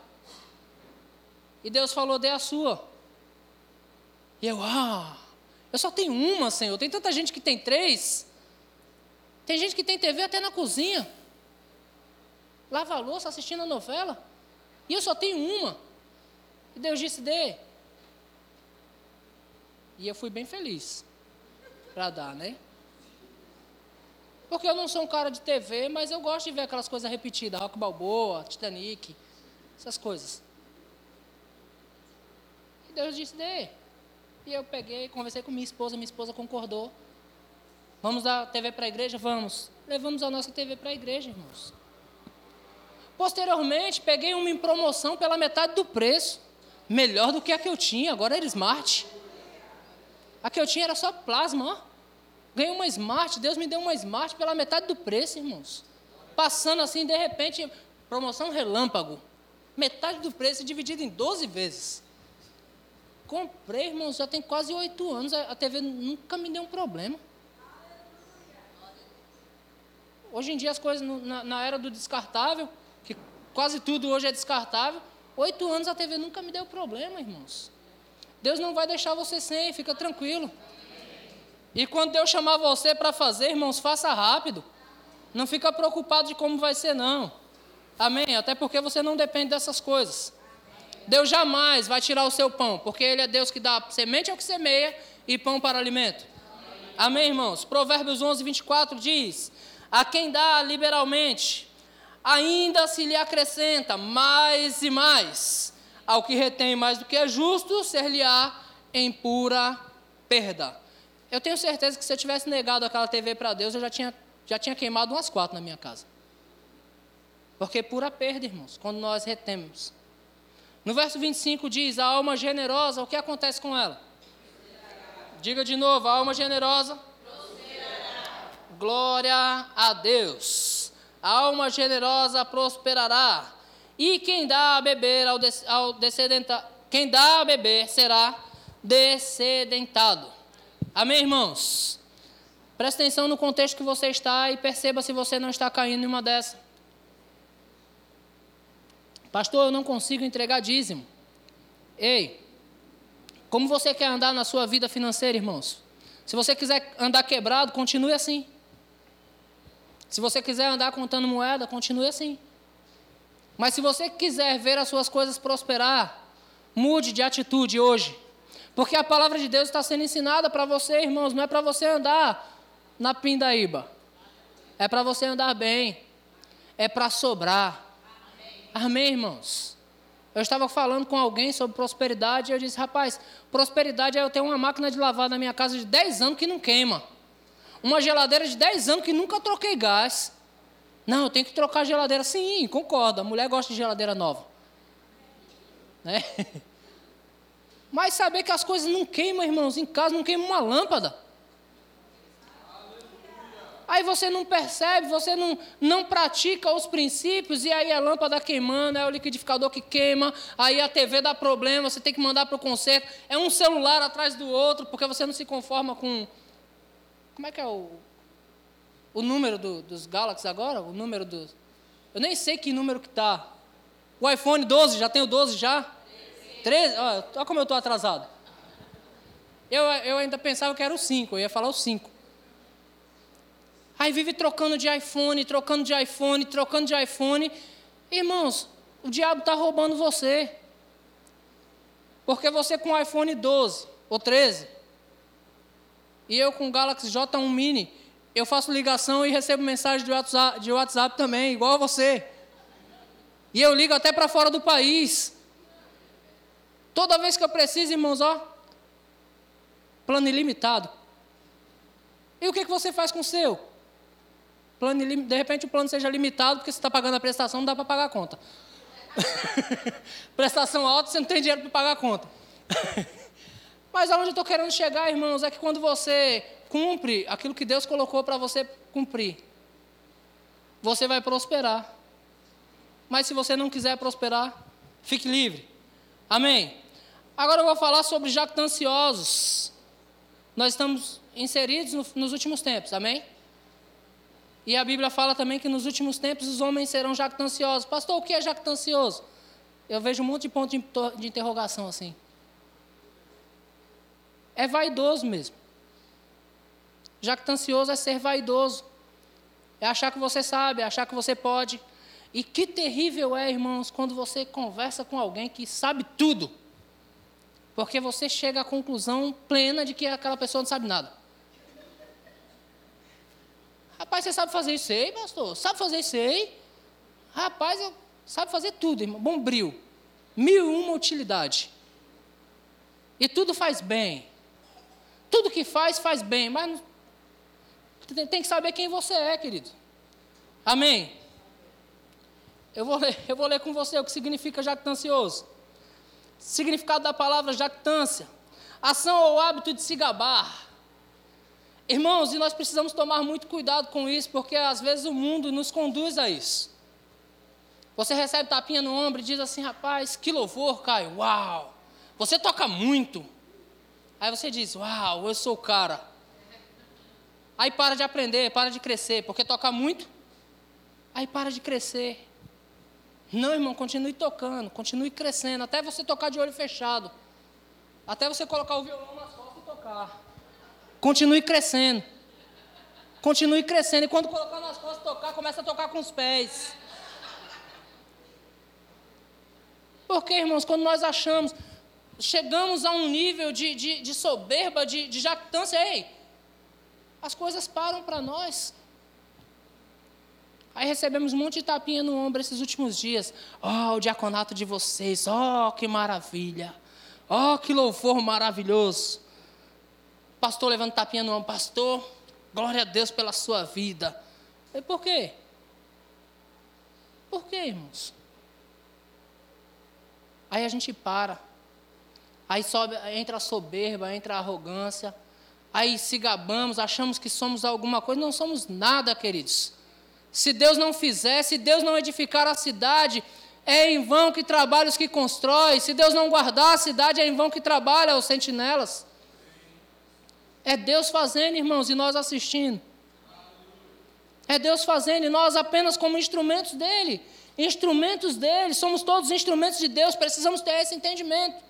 E Deus falou: dê a sua. E eu, ah, eu só tenho uma, Senhor. Tem tanta gente que tem três. Tem gente que tem TV até na cozinha. Lava a louça assistindo a novela. E eu só tenho uma. E Deus disse: dê. E eu fui bem feliz para dar, né? Porque eu não sou um cara de TV, mas eu gosto de ver aquelas coisas repetidas, Rock Balboa, Titanic, essas coisas. E Deus disse, dê. E eu peguei, conversei com minha esposa, minha esposa concordou. Vamos dar TV para a igreja? Vamos. Levamos a nossa TV para a igreja, irmãos. Posteriormente, peguei uma em promoção pela metade do preço. Melhor do que a que eu tinha, agora era Smart. A que eu tinha era só plasma, ó. Ganhei uma Smart, Deus me deu uma Smart pela metade do preço, irmãos. Passando assim, de repente, promoção relâmpago. Metade do preço dividido em 12 vezes. Comprei, irmãos, já tem quase oito anos. A TV nunca me deu um problema. Hoje em dia as coisas na, na era do descartável, que quase tudo hoje é descartável, oito anos a TV nunca me deu problema, irmãos. Deus não vai deixar você sem, fica tranquilo. E quando Deus chamar você para fazer, irmãos, faça rápido. Não fica preocupado de como vai ser, não. Amém? Até porque você não depende dessas coisas. Deus jamais vai tirar o seu pão, porque Ele é Deus que dá semente ao que semeia e pão para alimento. Amém, irmãos? Provérbios 11, 24 diz: A quem dá liberalmente, ainda se lhe acrescenta mais e mais. Ao que retém mais do que é justo, ser-lhe-á em pura perda. Eu tenho certeza que se eu tivesse negado aquela TV para Deus, eu já tinha, já tinha queimado umas quatro na minha casa. Porque é pura perda, irmãos, quando nós retemos. No verso 25 diz: A alma generosa, o que acontece com ela? Diga de novo: a alma generosa. Glória a Deus. A alma generosa prosperará. E quem dá a beber ao, des, ao descedenta, quem dá a beber será descedentado. Amém, irmãos? Presta atenção no contexto que você está e perceba se você não está caindo em uma dessa. Pastor, eu não consigo entregar dízimo. Ei, como você quer andar na sua vida financeira, irmãos? Se você quiser andar quebrado, continue assim. Se você quiser andar contando moeda, continue assim. Mas se você quiser ver as suas coisas prosperar, mude de atitude hoje. Porque a palavra de Deus está sendo ensinada para você, irmãos, não é para você andar na pindaíba. É para você andar bem. É para sobrar. Amém, irmãos? Eu estava falando com alguém sobre prosperidade e eu disse, rapaz, prosperidade é eu ter uma máquina de lavar na minha casa de 10 anos que não queima. Uma geladeira de 10 anos que nunca troquei gás. Não, eu tenho que trocar a geladeira. Sim, concordo. A mulher gosta de geladeira nova. Né? Mas saber que as coisas não queimam, irmãos, em casa não queima uma lâmpada. Aí você não percebe, você não, não pratica os princípios, e aí a lâmpada queimando, é o liquidificador que queima, aí a TV dá problema, você tem que mandar para o conserto. É um celular atrás do outro, porque você não se conforma com. Como é que é o, o número do, dos Galaxy agora? O número dos. Eu nem sei que número que está. O iPhone 12, já tem o 12 já? 13? Olha, olha como eu estou atrasado. Eu, eu ainda pensava que era o 5, eu ia falar o 5. Aí vive trocando de iPhone, trocando de iPhone, trocando de iPhone. Irmãos, o diabo está roubando você. Porque você com iPhone 12 ou 13 e eu com o Galaxy J1 Mini, eu faço ligação e recebo mensagem de WhatsApp, de WhatsApp também, igual a você. E eu ligo até para fora do país. Toda vez que eu preciso, irmãos, ó, plano ilimitado. E o que, que você faz com o seu? Plano, de repente o plano seja limitado, porque você está pagando a prestação, não dá para pagar a conta. prestação alta, você não tem dinheiro para pagar a conta. Mas aonde eu estou querendo chegar, irmãos, é que quando você cumpre aquilo que Deus colocou para você cumprir, você vai prosperar. Mas se você não quiser prosperar, fique livre. Amém? Agora eu vou falar sobre jactanciosos. Nós estamos inseridos nos últimos tempos, amém? E a Bíblia fala também que nos últimos tempos os homens serão jactanciosos. Pastor, o que é jactancioso? Eu vejo um monte de ponto de interrogação assim. É vaidoso mesmo. Jactancioso é ser vaidoso. É achar que você sabe, é achar que você pode. E que terrível é, irmãos, quando você conversa com alguém que sabe tudo. Porque você chega à conclusão plena de que aquela pessoa não sabe nada. Rapaz, você sabe fazer isso aí, pastor? Sabe fazer isso aí? Rapaz, eu sabe fazer tudo, irmão. Bombril. Mil e uma utilidade. E tudo faz bem. Tudo que faz, faz bem. Mas tem que saber quem você é, querido. Amém? Eu vou ler, eu vou ler com você o que significa jactancioso. Significado da palavra jactância. Ação ou hábito de se gabar Irmãos, e nós precisamos tomar muito cuidado com isso, porque às vezes o mundo nos conduz a isso. Você recebe tapinha no ombro e diz assim, rapaz, que louvor, Caio, uau, você toca muito. Aí você diz, uau, eu sou o cara. Aí para de aprender, para de crescer, porque toca muito, aí para de crescer. Não, irmão, continue tocando, continue crescendo, até você tocar de olho fechado. Até você colocar o violão nas costas e tocar. Continue crescendo. Continue crescendo. E quando colocar nas costas tocar, começa a tocar com os pés. Porque, irmãos, quando nós achamos, chegamos a um nível de, de, de soberba, de, de jactância, ei, as coisas param para nós. Aí recebemos um monte de tapinha no ombro esses últimos dias. Oh, o diaconato de vocês, oh, que maravilha. Oh, que louvor maravilhoso. Pastor levando tapinha no ombro, pastor, glória a Deus pela sua vida. E por quê? Por quê, irmãos? Aí a gente para. Aí sobe, entra a soberba, entra a arrogância. Aí se gabamos, achamos que somos alguma coisa. Não somos nada, queridos. Se Deus não fizer, se Deus não edificar a cidade, é em vão que trabalha os que constrói. Se Deus não guardar a cidade, é em vão que trabalha os sentinelas. É Deus fazendo, irmãos, e nós assistindo. É Deus fazendo e nós apenas como instrumentos dele. Instrumentos dele, somos todos instrumentos de Deus, precisamos ter esse entendimento.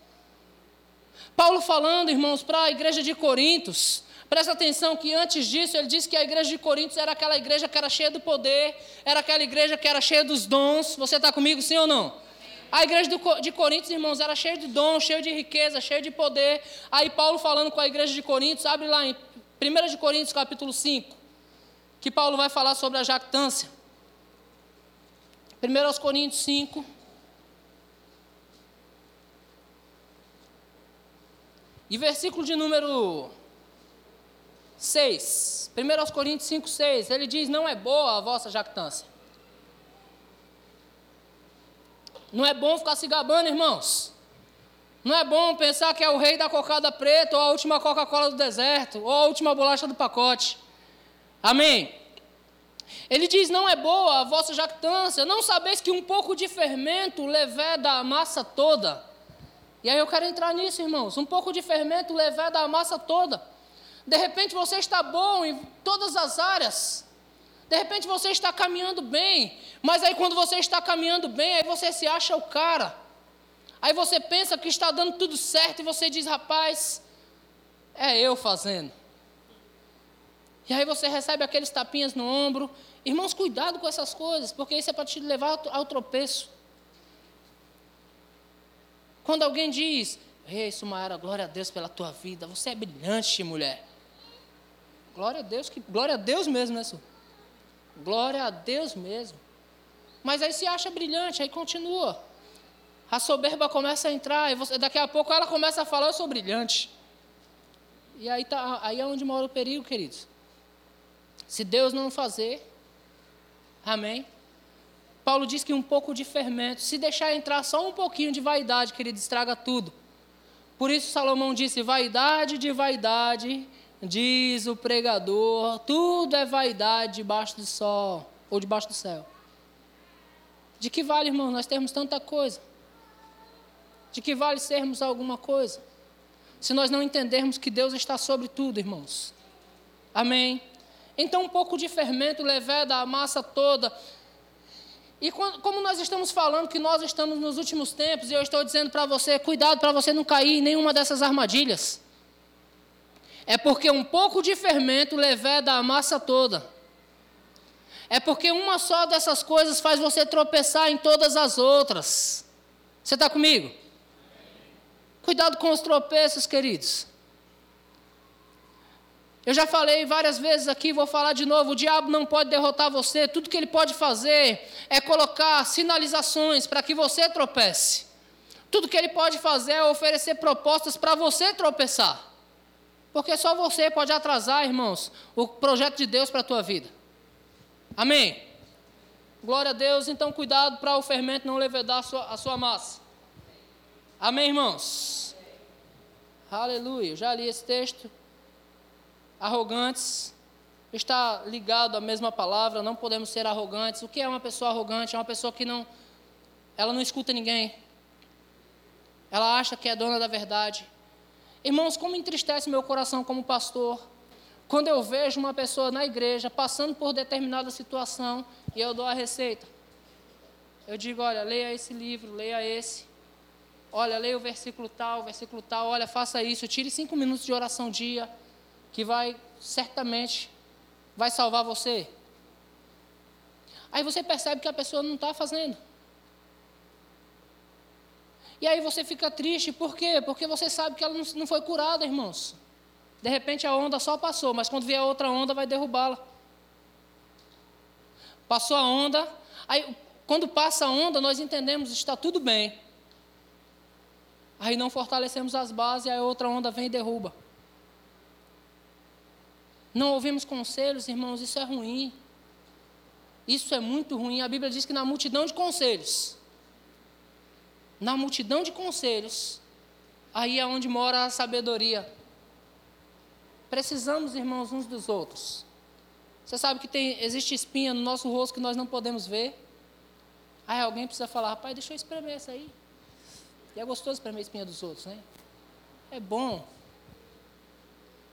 Paulo falando, irmãos, para a igreja de Corintos, presta atenção que antes disso ele disse que a igreja de Corintos era aquela igreja que era cheia do poder, era aquela igreja que era cheia dos dons. Você está comigo, sim ou não? A igreja de Coríntios, irmãos, era cheia de dom, cheia de riqueza, cheia de poder. Aí Paulo falando com a igreja de Coríntios, abre lá em 1 de Coríntios, capítulo 5, que Paulo vai falar sobre a jactância. 1 Coríntios 5. E versículo de número 6. 1 Coríntios 5, 6. Ele diz: Não é boa a vossa jactância. Não é bom ficar se gabando, irmãos. Não é bom pensar que é o rei da cocada preta, ou a última Coca-Cola do deserto, ou a última bolacha do pacote. Amém? Ele diz: Não é boa a vossa jactância, não sabeis que um pouco de fermento leveda a massa toda. E aí eu quero entrar nisso, irmãos. Um pouco de fermento leveda a massa toda. De repente você está bom em todas as áreas. De repente você está caminhando bem, mas aí quando você está caminhando bem, aí você se acha o cara. Aí você pensa que está dando tudo certo e você diz, rapaz, é eu fazendo. E aí você recebe aqueles tapinhas no ombro. Irmãos, cuidado com essas coisas, porque isso é para te levar ao tropeço. Quando alguém diz, Ei, Sumaera, glória a Deus pela tua vida, você é brilhante, mulher. Glória a Deus, que, glória a Deus mesmo, né, Su? Glória a Deus mesmo. Mas aí se acha brilhante, aí continua. A soberba começa a entrar, e você, daqui a pouco ela começa a falar, eu sou brilhante. E aí, tá, aí é onde mora o perigo, queridos. Se Deus não fazer, amém? Paulo diz que um pouco de fermento, se deixar entrar só um pouquinho de vaidade, querido, estraga tudo. Por isso Salomão disse: vaidade de vaidade, Diz o pregador: tudo é vaidade debaixo do sol ou debaixo do céu. De que vale, irmão, nós termos tanta coisa? De que vale sermos alguma coisa? Se nós não entendermos que Deus está sobre tudo, irmãos. Amém? Então, um pouco de fermento leveda a massa toda. E como nós estamos falando que nós estamos nos últimos tempos, e eu estou dizendo para você: cuidado para você não cair em nenhuma dessas armadilhas é porque um pouco de fermento leveda a massa toda. É porque uma só dessas coisas faz você tropeçar em todas as outras. Você está comigo? Cuidado com os tropeços, queridos. Eu já falei várias vezes aqui, vou falar de novo: o diabo não pode derrotar você, tudo que ele pode fazer é colocar sinalizações para que você tropece. Tudo que ele pode fazer é oferecer propostas para você tropeçar. Porque só você pode atrasar, irmãos, o projeto de Deus para a tua vida. Amém? Glória a Deus, então cuidado para o fermento não levedar a sua, a sua massa. Amém, irmãos? Aleluia. Já li esse texto. Arrogantes. Está ligado à mesma palavra, não podemos ser arrogantes. O que é uma pessoa arrogante? É uma pessoa que não. Ela não escuta ninguém. Ela acha que é dona da verdade. Irmãos, como entristece meu coração como pastor, quando eu vejo uma pessoa na igreja passando por determinada situação e eu dou a receita. Eu digo, olha, leia esse livro, leia esse. Olha, leia o versículo tal, o versículo tal, olha, faça isso, tire cinco minutos de oração dia, que vai, certamente, vai salvar você. Aí você percebe que a pessoa não está fazendo. E aí você fica triste, por quê? Porque você sabe que ela não foi curada, irmãos. De repente a onda só passou, mas quando vier outra onda vai derrubá-la. Passou a onda, aí quando passa a onda nós entendemos, está tudo bem. Aí não fortalecemos as bases e a outra onda vem e derruba. Não ouvimos conselhos, irmãos, isso é ruim. Isso é muito ruim. A Bíblia diz que na multidão de conselhos na multidão de conselhos, aí é onde mora a sabedoria. Precisamos, irmãos, uns dos outros. Você sabe que tem, existe espinha no nosso rosto que nós não podemos ver? Aí alguém precisa falar, rapaz, deixa eu espremer essa aí. E é gostoso espremer a espinha dos outros, né? É bom.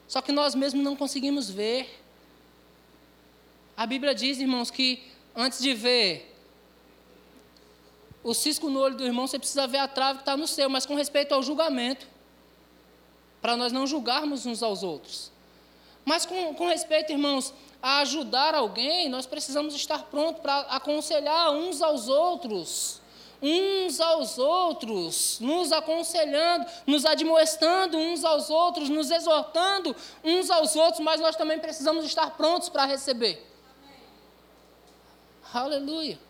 Só que nós mesmos não conseguimos ver. A Bíblia diz, irmãos, que antes de ver o cisco no olho do irmão, você precisa ver a trave que está no seu, mas com respeito ao julgamento, para nós não julgarmos uns aos outros. Mas com, com respeito, irmãos, a ajudar alguém, nós precisamos estar prontos para aconselhar uns aos outros. Uns aos outros, nos aconselhando, nos admoestando uns aos outros, nos exortando uns aos outros, mas nós também precisamos estar prontos para receber. Amém. Aleluia.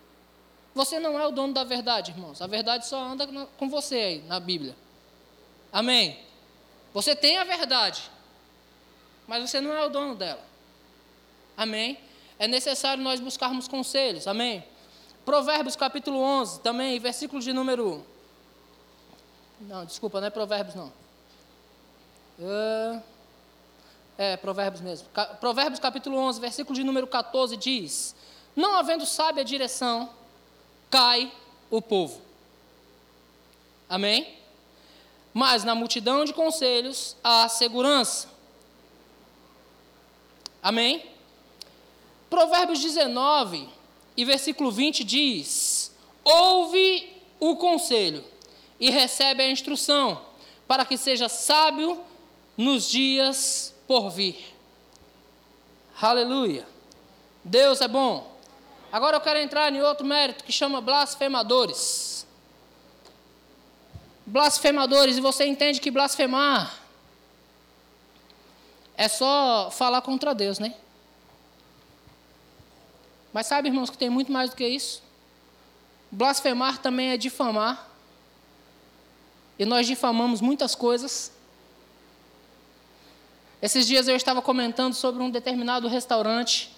Você não é o dono da verdade, irmãos. A verdade só anda com você aí na Bíblia. Amém? Você tem a verdade, mas você não é o dono dela. Amém? É necessário nós buscarmos conselhos. Amém? Provérbios capítulo 11, também, versículo de número. Não, desculpa, não é Provérbios, não. É, é Provérbios mesmo. Provérbios capítulo 11, versículo de número 14 diz: Não havendo sábia direção, cai o povo. Amém? Mas na multidão de conselhos há segurança. Amém? Provérbios 19 e versículo 20 diz: Ouve o conselho e recebe a instrução, para que seja sábio nos dias por vir. Aleluia. Deus é bom. Agora eu quero entrar em outro mérito que chama blasfemadores. Blasfemadores, e você entende que blasfemar é só falar contra Deus, né? Mas sabe, irmãos, que tem muito mais do que isso? Blasfemar também é difamar. E nós difamamos muitas coisas. Esses dias eu estava comentando sobre um determinado restaurante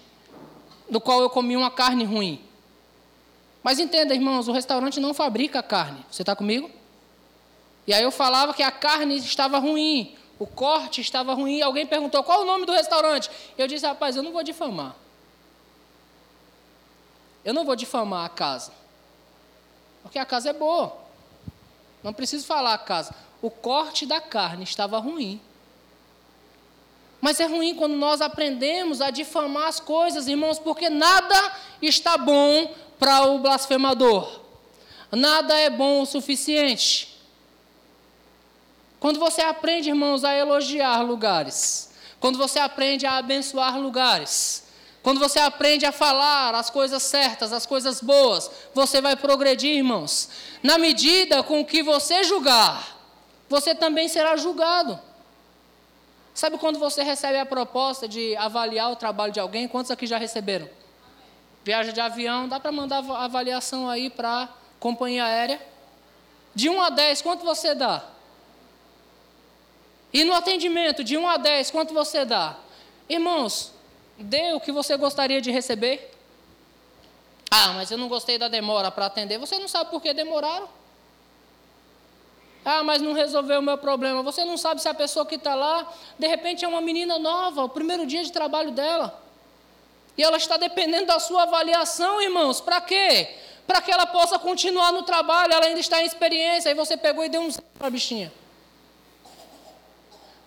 do qual eu comi uma carne ruim. Mas entenda, irmãos, o restaurante não fabrica carne. Você está comigo? E aí eu falava que a carne estava ruim, o corte estava ruim. Alguém perguntou qual o nome do restaurante. Eu disse, rapaz, eu não vou difamar. Eu não vou difamar a casa. Porque a casa é boa. Não preciso falar a casa. O corte da carne estava ruim. Mas é ruim quando nós aprendemos a difamar as coisas, irmãos, porque nada está bom para o blasfemador. Nada é bom o suficiente. Quando você aprende, irmãos, a elogiar lugares, quando você aprende a abençoar lugares, quando você aprende a falar as coisas certas, as coisas boas, você vai progredir, irmãos. Na medida com que você julgar, você também será julgado. Sabe quando você recebe a proposta de avaliar o trabalho de alguém? Quantos aqui já receberam? Viagem de avião, dá para mandar avaliação aí para companhia aérea? De 1 a 10, quanto você dá? E no atendimento, de 1 a 10, quanto você dá? Irmãos, dê o que você gostaria de receber. Ah, mas eu não gostei da demora para atender. Você não sabe por que demoraram? Ah, mas não resolveu o meu problema. Você não sabe se a pessoa que está lá, de repente é uma menina nova, o primeiro dia de trabalho dela. E ela está dependendo da sua avaliação, irmãos. Para quê? Para que ela possa continuar no trabalho, ela ainda está em experiência. Aí você pegou e deu um zero para a bichinha.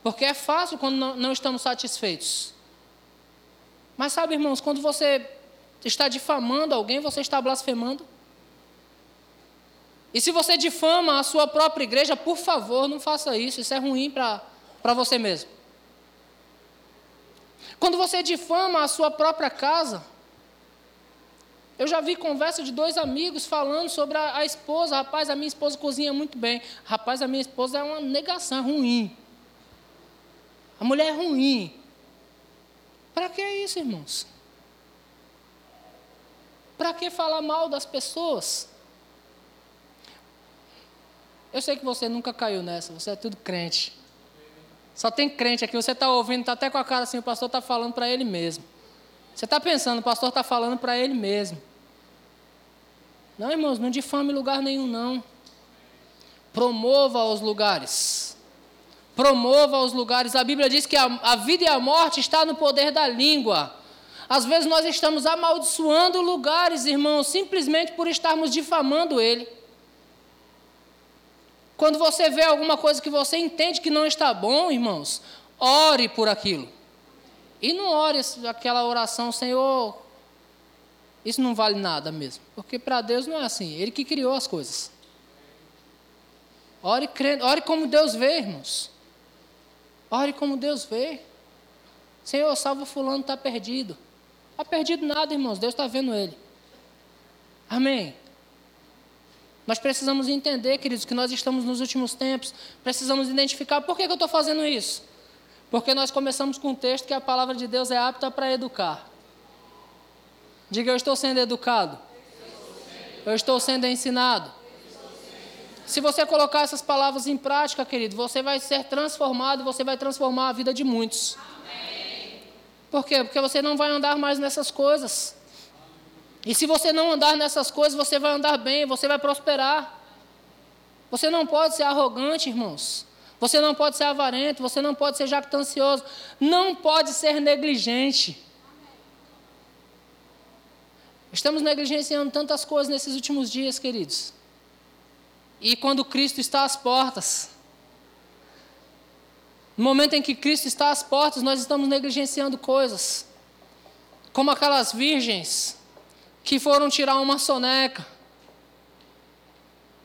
Porque é fácil quando não, não estamos satisfeitos. Mas sabe, irmãos, quando você está difamando alguém, você está blasfemando. E se você difama a sua própria igreja, por favor, não faça isso. Isso é ruim para você mesmo. Quando você difama a sua própria casa, eu já vi conversa de dois amigos falando sobre a, a, esposa. Rapaz, a minha esposa cozinha muito bem. Rapaz, a minha esposa é uma negação, é ruim. A mulher é ruim. Para que isso, irmãos? Para que falar mal das pessoas? Eu sei que você nunca caiu nessa, você é tudo crente. Só tem crente aqui, você está ouvindo, está até com a cara assim, o pastor está falando para ele mesmo. Você está pensando, o pastor está falando para ele mesmo. Não, irmãos, não difame lugar nenhum, não. Promova os lugares. Promova os lugares. A Bíblia diz que a, a vida e a morte está no poder da língua. Às vezes nós estamos amaldiçoando lugares, irmãos, simplesmente por estarmos difamando ele. Quando você vê alguma coisa que você entende que não está bom, irmãos, ore por aquilo. E não ore aquela oração, Senhor, isso não vale nada mesmo. Porque para Deus não é assim. Ele que criou as coisas. Ore, crendo, ore como Deus vê, irmãos. Ore como Deus vê. Senhor, salva fulano, está perdido. Está perdido nada, irmãos. Deus está vendo ele. Amém. Nós precisamos entender, queridos, que nós estamos nos últimos tempos. Precisamos identificar por que, que eu estou fazendo isso. Porque nós começamos com um texto que a palavra de Deus é apta para educar. Diga, eu estou sendo educado. Eu estou sendo ensinado. Se você colocar essas palavras em prática, querido, você vai ser transformado e você vai transformar a vida de muitos. Por quê? Porque você não vai andar mais nessas coisas. E se você não andar nessas coisas, você vai andar bem, você vai prosperar. Você não pode ser arrogante, irmãos. Você não pode ser avarento, você não pode ser jactancioso, não pode ser negligente. Estamos negligenciando tantas coisas nesses últimos dias, queridos. E quando Cristo está às portas, no momento em que Cristo está às portas, nós estamos negligenciando coisas, como aquelas virgens que foram tirar uma soneca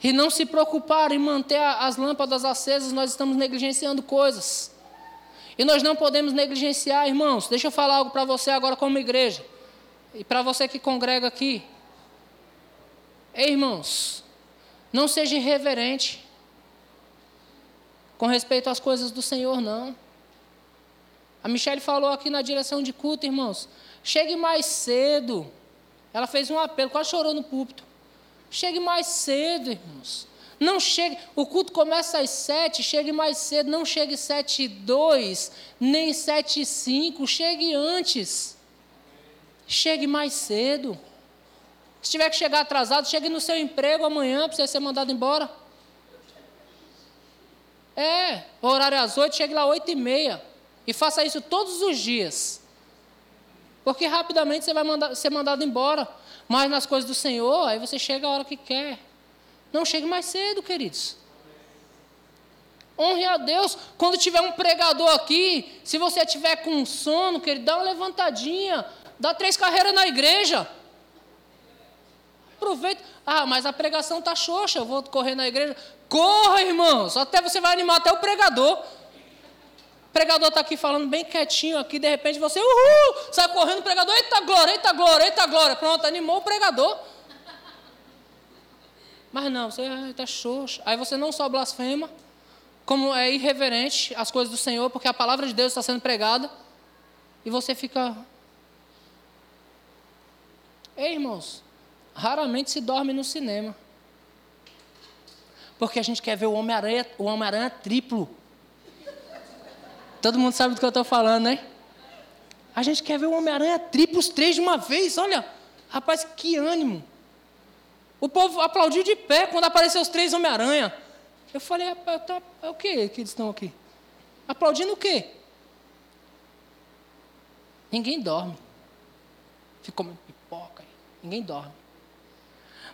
e não se preocuparam em manter as lâmpadas acesas, nós estamos negligenciando coisas. E nós não podemos negligenciar, irmãos. Deixa eu falar algo para você agora, como igreja. E para você que congrega aqui. Ei, irmãos, não seja irreverente com respeito às coisas do Senhor, não. A Michelle falou aqui na direção de culto, irmãos. Chegue mais cedo. Ela fez um apelo, quase chorou no púlpito. Chegue mais cedo, irmãos. Não chegue, o culto começa às sete, chegue mais cedo, não chegue sete e dois, nem sete e cinco, chegue antes. Chegue mais cedo. Se tiver que chegar atrasado, chegue no seu emprego amanhã para você ser mandado embora. É, o horário é às oito, chegue lá às oito e meia. E faça isso todos os dias. Porque rapidamente você vai mandar, ser mandado embora. Mas nas coisas do Senhor, aí você chega a hora que quer. Não chegue mais cedo, queridos. Honre a Deus. Quando tiver um pregador aqui, se você tiver com sono, querido, dá uma levantadinha. Dá três carreiras na igreja. Aproveita. Ah, mas a pregação está xoxa, eu vou correr na igreja. Corra, irmãos. Até você vai animar até o pregador. O pregador está aqui falando bem quietinho aqui, de repente você, uhul, sai correndo, o pregador, eita glória, eita glória, eita glória. Pronto, animou o pregador. Mas não, você está xoxo. Aí você não só blasfema, como é irreverente às coisas do Senhor, porque a palavra de Deus está sendo pregada, e você fica Ei, irmãos, raramente se dorme no cinema. Porque a gente quer ver o Homem-Aranha Homem triplo. Todo mundo sabe do que eu estou falando, né? A gente quer ver o Homem-Aranha triplo, os três de uma vez. Olha, rapaz, que ânimo. O povo aplaudiu de pé quando apareceu os três Homem-Aranha. Eu falei, tá, é o que que eles estão aqui? Aplaudindo o quê? Ninguém dorme. Ficou Ninguém dorme.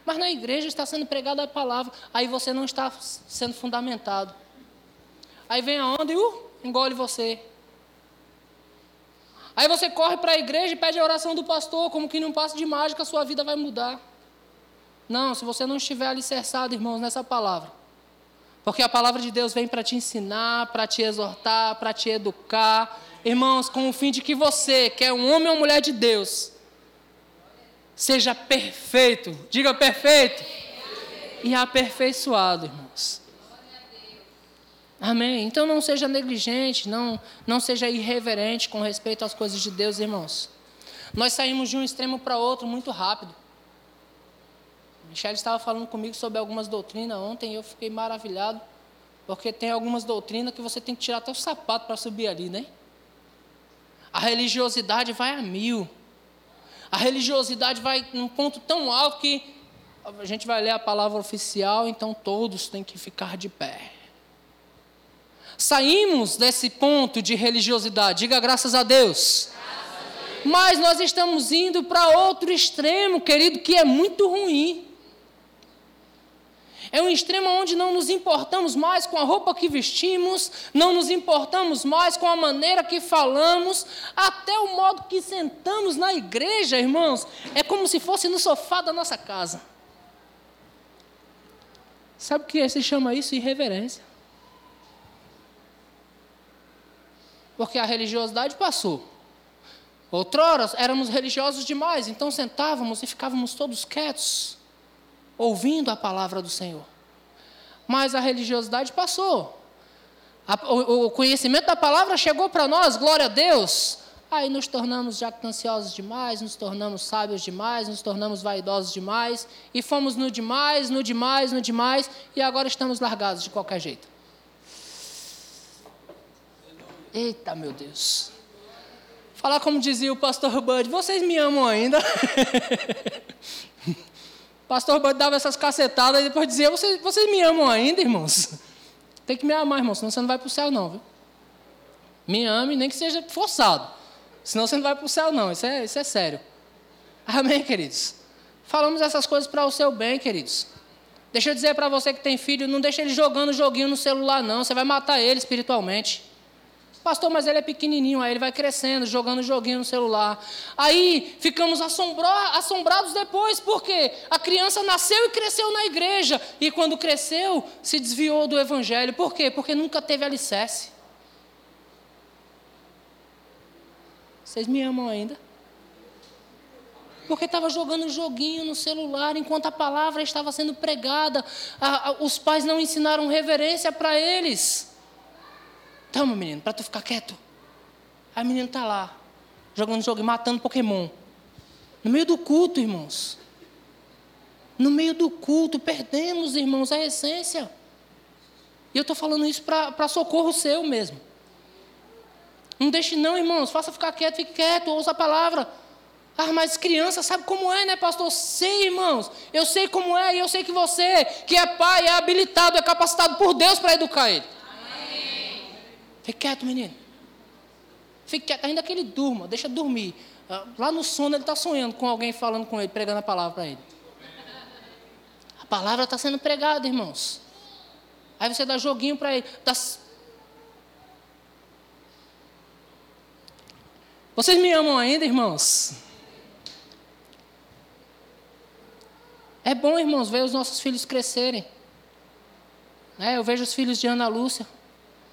Mas na igreja está sendo pregada a palavra, aí você não está sendo fundamentado. Aí vem a onda e uh, engole você. Aí você corre para a igreja e pede a oração do pastor, como que num passo de mágica a sua vida vai mudar. Não, se você não estiver alicerçado, irmãos, nessa palavra. Porque a palavra de Deus vem para te ensinar, para te exortar, para te educar. Irmãos, com o fim de que você, que é um homem ou mulher de Deus, seja perfeito, diga perfeito, e aperfeiçoado, irmãos. Amém. Então não seja negligente, não, não seja irreverente com respeito às coisas de Deus, irmãos. Nós saímos de um extremo para outro muito rápido. Michelle estava falando comigo sobre algumas doutrinas ontem e eu fiquei maravilhado, porque tem algumas doutrinas que você tem que tirar até o sapato para subir ali, né? A religiosidade vai a mil. A religiosidade vai num ponto tão alto que a gente vai ler a palavra oficial, então todos têm que ficar de pé. Saímos desse ponto de religiosidade, diga graças a Deus. Mas nós estamos indo para outro extremo, querido, que é muito ruim. É um extremo onde não nos importamos mais com a roupa que vestimos, não nos importamos mais com a maneira que falamos, até o modo que sentamos na igreja, irmãos, é como se fosse no sofá da nossa casa. Sabe o que se chama isso? Irreverência. Porque a religiosidade passou. Outrora éramos religiosos demais, então sentávamos e ficávamos todos quietos ouvindo a palavra do Senhor. Mas a religiosidade passou. A, o, o conhecimento da palavra chegou para nós, glória a Deus. Aí nos tornamos jactanciosos demais, nos tornamos sábios demais, nos tornamos vaidosos demais, e fomos no demais, no demais, no demais, e agora estamos largados de qualquer jeito. Eita, meu Deus. Falar como dizia o pastor Bud, vocês me amam ainda? pastor Bud dava essas cacetadas e depois dizia: vocês, vocês me amam ainda, irmãos? Tem que me amar, irmão, senão você não vai para o céu, não, viu? Me ame, nem que seja forçado. Senão você não vai para o céu, não. Isso é, isso é sério. Amém, queridos? Falamos essas coisas para o seu bem, queridos. Deixa eu dizer para você que tem filho, não deixa ele jogando joguinho no celular, não. Você vai matar ele espiritualmente. Pastor, mas ele é pequenininho, aí ele vai crescendo, jogando joguinho no celular. Aí ficamos assombrados depois, porque a criança nasceu e cresceu na igreja. E quando cresceu, se desviou do evangelho. Por quê? Porque nunca teve alicerce. Vocês me amam ainda? Porque estava jogando joguinho no celular enquanto a palavra estava sendo pregada. os pais não ensinaram reverência para eles. Toma, menino, para tu ficar quieto. Aí o menino está lá, jogando jogo e matando Pokémon. No meio do culto, irmãos. No meio do culto, perdemos, irmãos, a essência. E eu estou falando isso para socorro seu mesmo. Não deixe não, irmãos, faça ficar quieto, fique quieto, ouça a palavra. Ah, mas criança sabe como é, né, pastor? Sei, irmãos. Eu sei como é, e eu sei que você, que é pai, é habilitado, é capacitado por Deus para educar ele. Fique quieto, menino. Fique quieto, ainda que ele durma, deixa dormir. Ah, lá no sono ele está sonhando com alguém falando com ele, pregando a palavra para ele. A palavra está sendo pregada, irmãos. Aí você dá joguinho para ele. Dá... Vocês me amam ainda, irmãos? É bom, irmãos, ver os nossos filhos crescerem. É, eu vejo os filhos de Ana Lúcia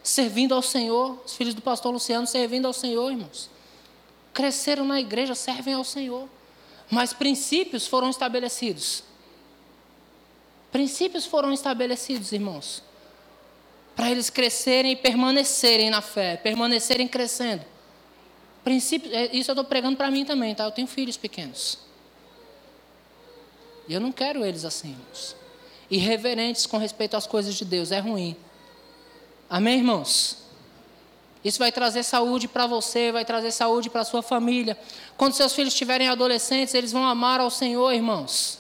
servindo ao Senhor, os filhos do pastor Luciano servindo ao Senhor, irmãos. Cresceram na igreja, servem ao Senhor. Mas princípios foram estabelecidos. Princípios foram estabelecidos, irmãos. Para eles crescerem e permanecerem na fé, permanecerem crescendo. Princípios, é, isso eu estou pregando para mim também, tá? Eu tenho filhos pequenos. E eu não quero eles assim, irmãos. Irreverentes com respeito às coisas de Deus, é ruim. Amém, irmãos? Isso vai trazer saúde para você, vai trazer saúde para a sua família. Quando seus filhos estiverem adolescentes, eles vão amar ao Senhor, irmãos.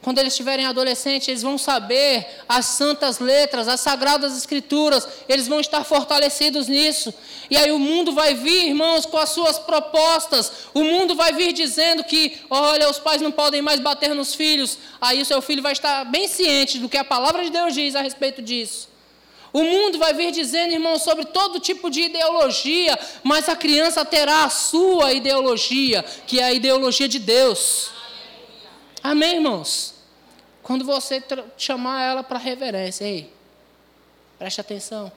Quando eles estiverem adolescentes, eles vão saber as santas letras, as sagradas escrituras, eles vão estar fortalecidos nisso. E aí o mundo vai vir, irmãos, com as suas propostas. O mundo vai vir dizendo que, olha, os pais não podem mais bater nos filhos. Aí o seu filho vai estar bem ciente do que a palavra de Deus diz a respeito disso. O mundo vai vir dizendo, irmão, sobre todo tipo de ideologia, mas a criança terá a sua ideologia, que é a ideologia de Deus. Amém, irmãos? Quando você chamar ela para reverência, ei, preste atenção.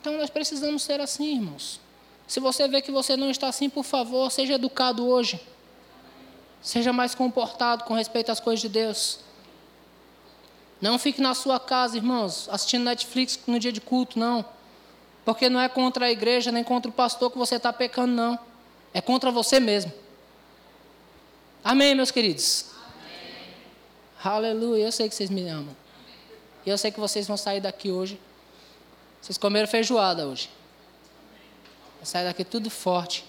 Então nós precisamos ser assim, irmãos. Se você vê que você não está assim, por favor, seja educado hoje. Seja mais comportado com respeito às coisas de Deus. Não fique na sua casa, irmãos, assistindo Netflix no dia de culto, não. Porque não é contra a igreja nem contra o pastor que você está pecando, não. É contra você mesmo. Amém, meus queridos? Amém. Aleluia. Eu sei que vocês me amam. E eu sei que vocês vão sair daqui hoje. Vocês comeram feijoada hoje. Vai sair daqui tudo forte.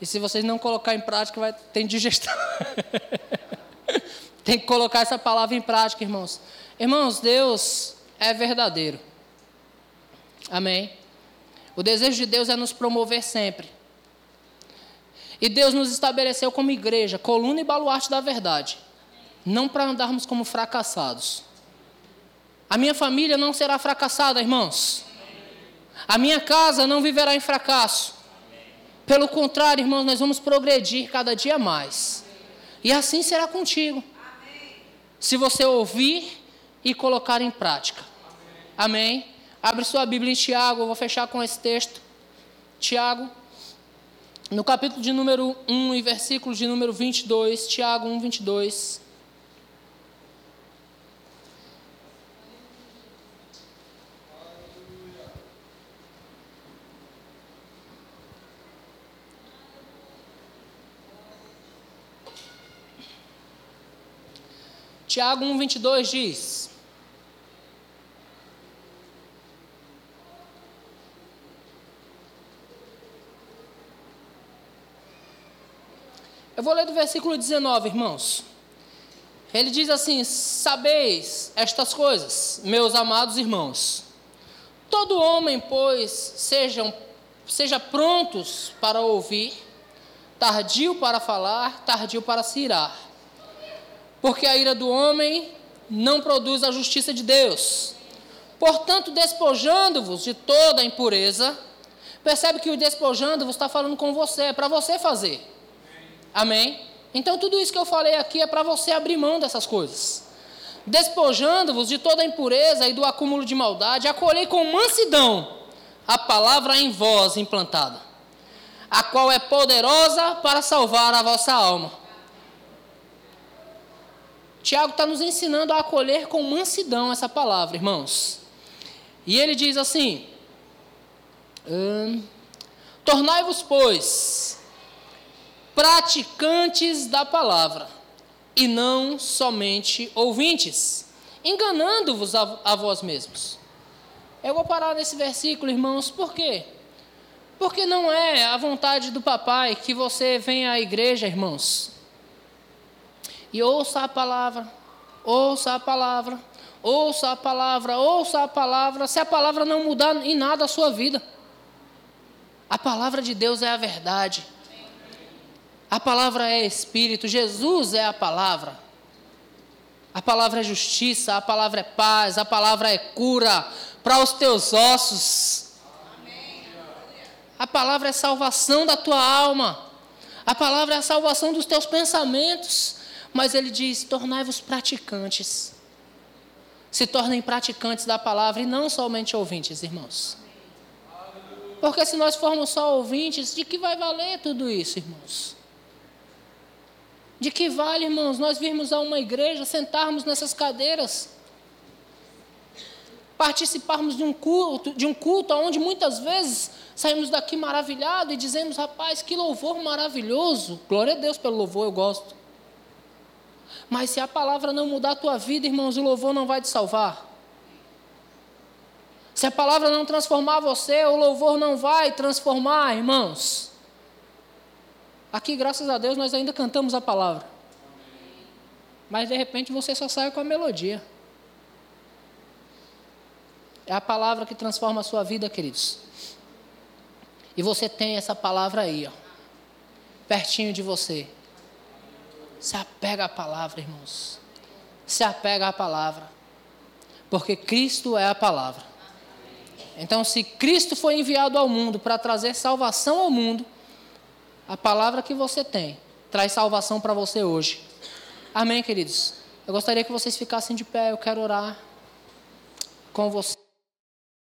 E se vocês não colocar em prática, vai ter digestão. Tem que colocar essa palavra em prática, irmãos. Irmãos, Deus é verdadeiro. Amém. O desejo de Deus é nos promover sempre. E Deus nos estabeleceu como igreja, coluna e baluarte da verdade. Não para andarmos como fracassados. A minha família não será fracassada, irmãos. A minha casa não viverá em fracasso. Pelo contrário, irmãos, nós vamos progredir cada dia mais. E assim será contigo se você ouvir e colocar em prática. Amém? Abre sua Bíblia em Tiago, eu vou fechar com esse texto. Tiago, no capítulo de número 1 e versículo de número 22, Tiago 1, 22. Tiago 1,22 diz: Eu vou ler do versículo 19, irmãos. Ele diz assim: Sabeis estas coisas, meus amados irmãos. Todo homem, pois, sejam, seja prontos para ouvir, tardio para falar, tardio para se irar. Porque a ira do homem não produz a justiça de Deus. Portanto, despojando-vos de toda a impureza, percebe que o despojando-vos está falando com você, é para você fazer. Amém? Então, tudo isso que eu falei aqui é para você abrir mão dessas coisas. Despojando-vos de toda a impureza e do acúmulo de maldade, acolhei com mansidão a palavra em vós implantada, a qual é poderosa para salvar a vossa alma. Tiago está nos ensinando a acolher com mansidão essa palavra, irmãos. E ele diz assim: hum, Tornai-vos, pois, praticantes da palavra, e não somente ouvintes, enganando-vos a, a vós mesmos. Eu vou parar nesse versículo, irmãos, por quê? Porque não é a vontade do papai que você venha à igreja, irmãos, e ouça a palavra, ouça a palavra, ouça a palavra, ouça a palavra, se a palavra não mudar em nada a sua vida. A palavra de Deus é a verdade. A palavra é espírito, Jesus é a palavra. A palavra é justiça, a palavra é paz, a palavra é cura para os teus ossos. A palavra é salvação da tua alma. A palavra é a salvação dos teus pensamentos. Mas ele diz: tornai-vos praticantes. Se tornem praticantes da palavra e não somente ouvintes, irmãos. Porque se nós formos só ouvintes, de que vai valer tudo isso, irmãos? De que vale, irmãos, nós virmos a uma igreja, sentarmos nessas cadeiras, participarmos de um culto, de um culto onde muitas vezes saímos daqui maravilhados e dizemos, rapaz, que louvor maravilhoso. Glória a Deus pelo louvor, eu gosto. Mas se a palavra não mudar a tua vida, irmãos, o louvor não vai te salvar. Se a palavra não transformar você, o louvor não vai transformar, irmãos. Aqui, graças a Deus, nós ainda cantamos a palavra. Mas de repente você só sai com a melodia. É a palavra que transforma a sua vida, queridos. E você tem essa palavra aí, ó, pertinho de você. Se apega à palavra, irmãos. Se apega à palavra. Porque Cristo é a palavra. Então, se Cristo foi enviado ao mundo para trazer salvação ao mundo, a palavra que você tem traz salvação para você hoje. Amém, queridos? Eu gostaria que vocês ficassem de pé, eu quero orar com você.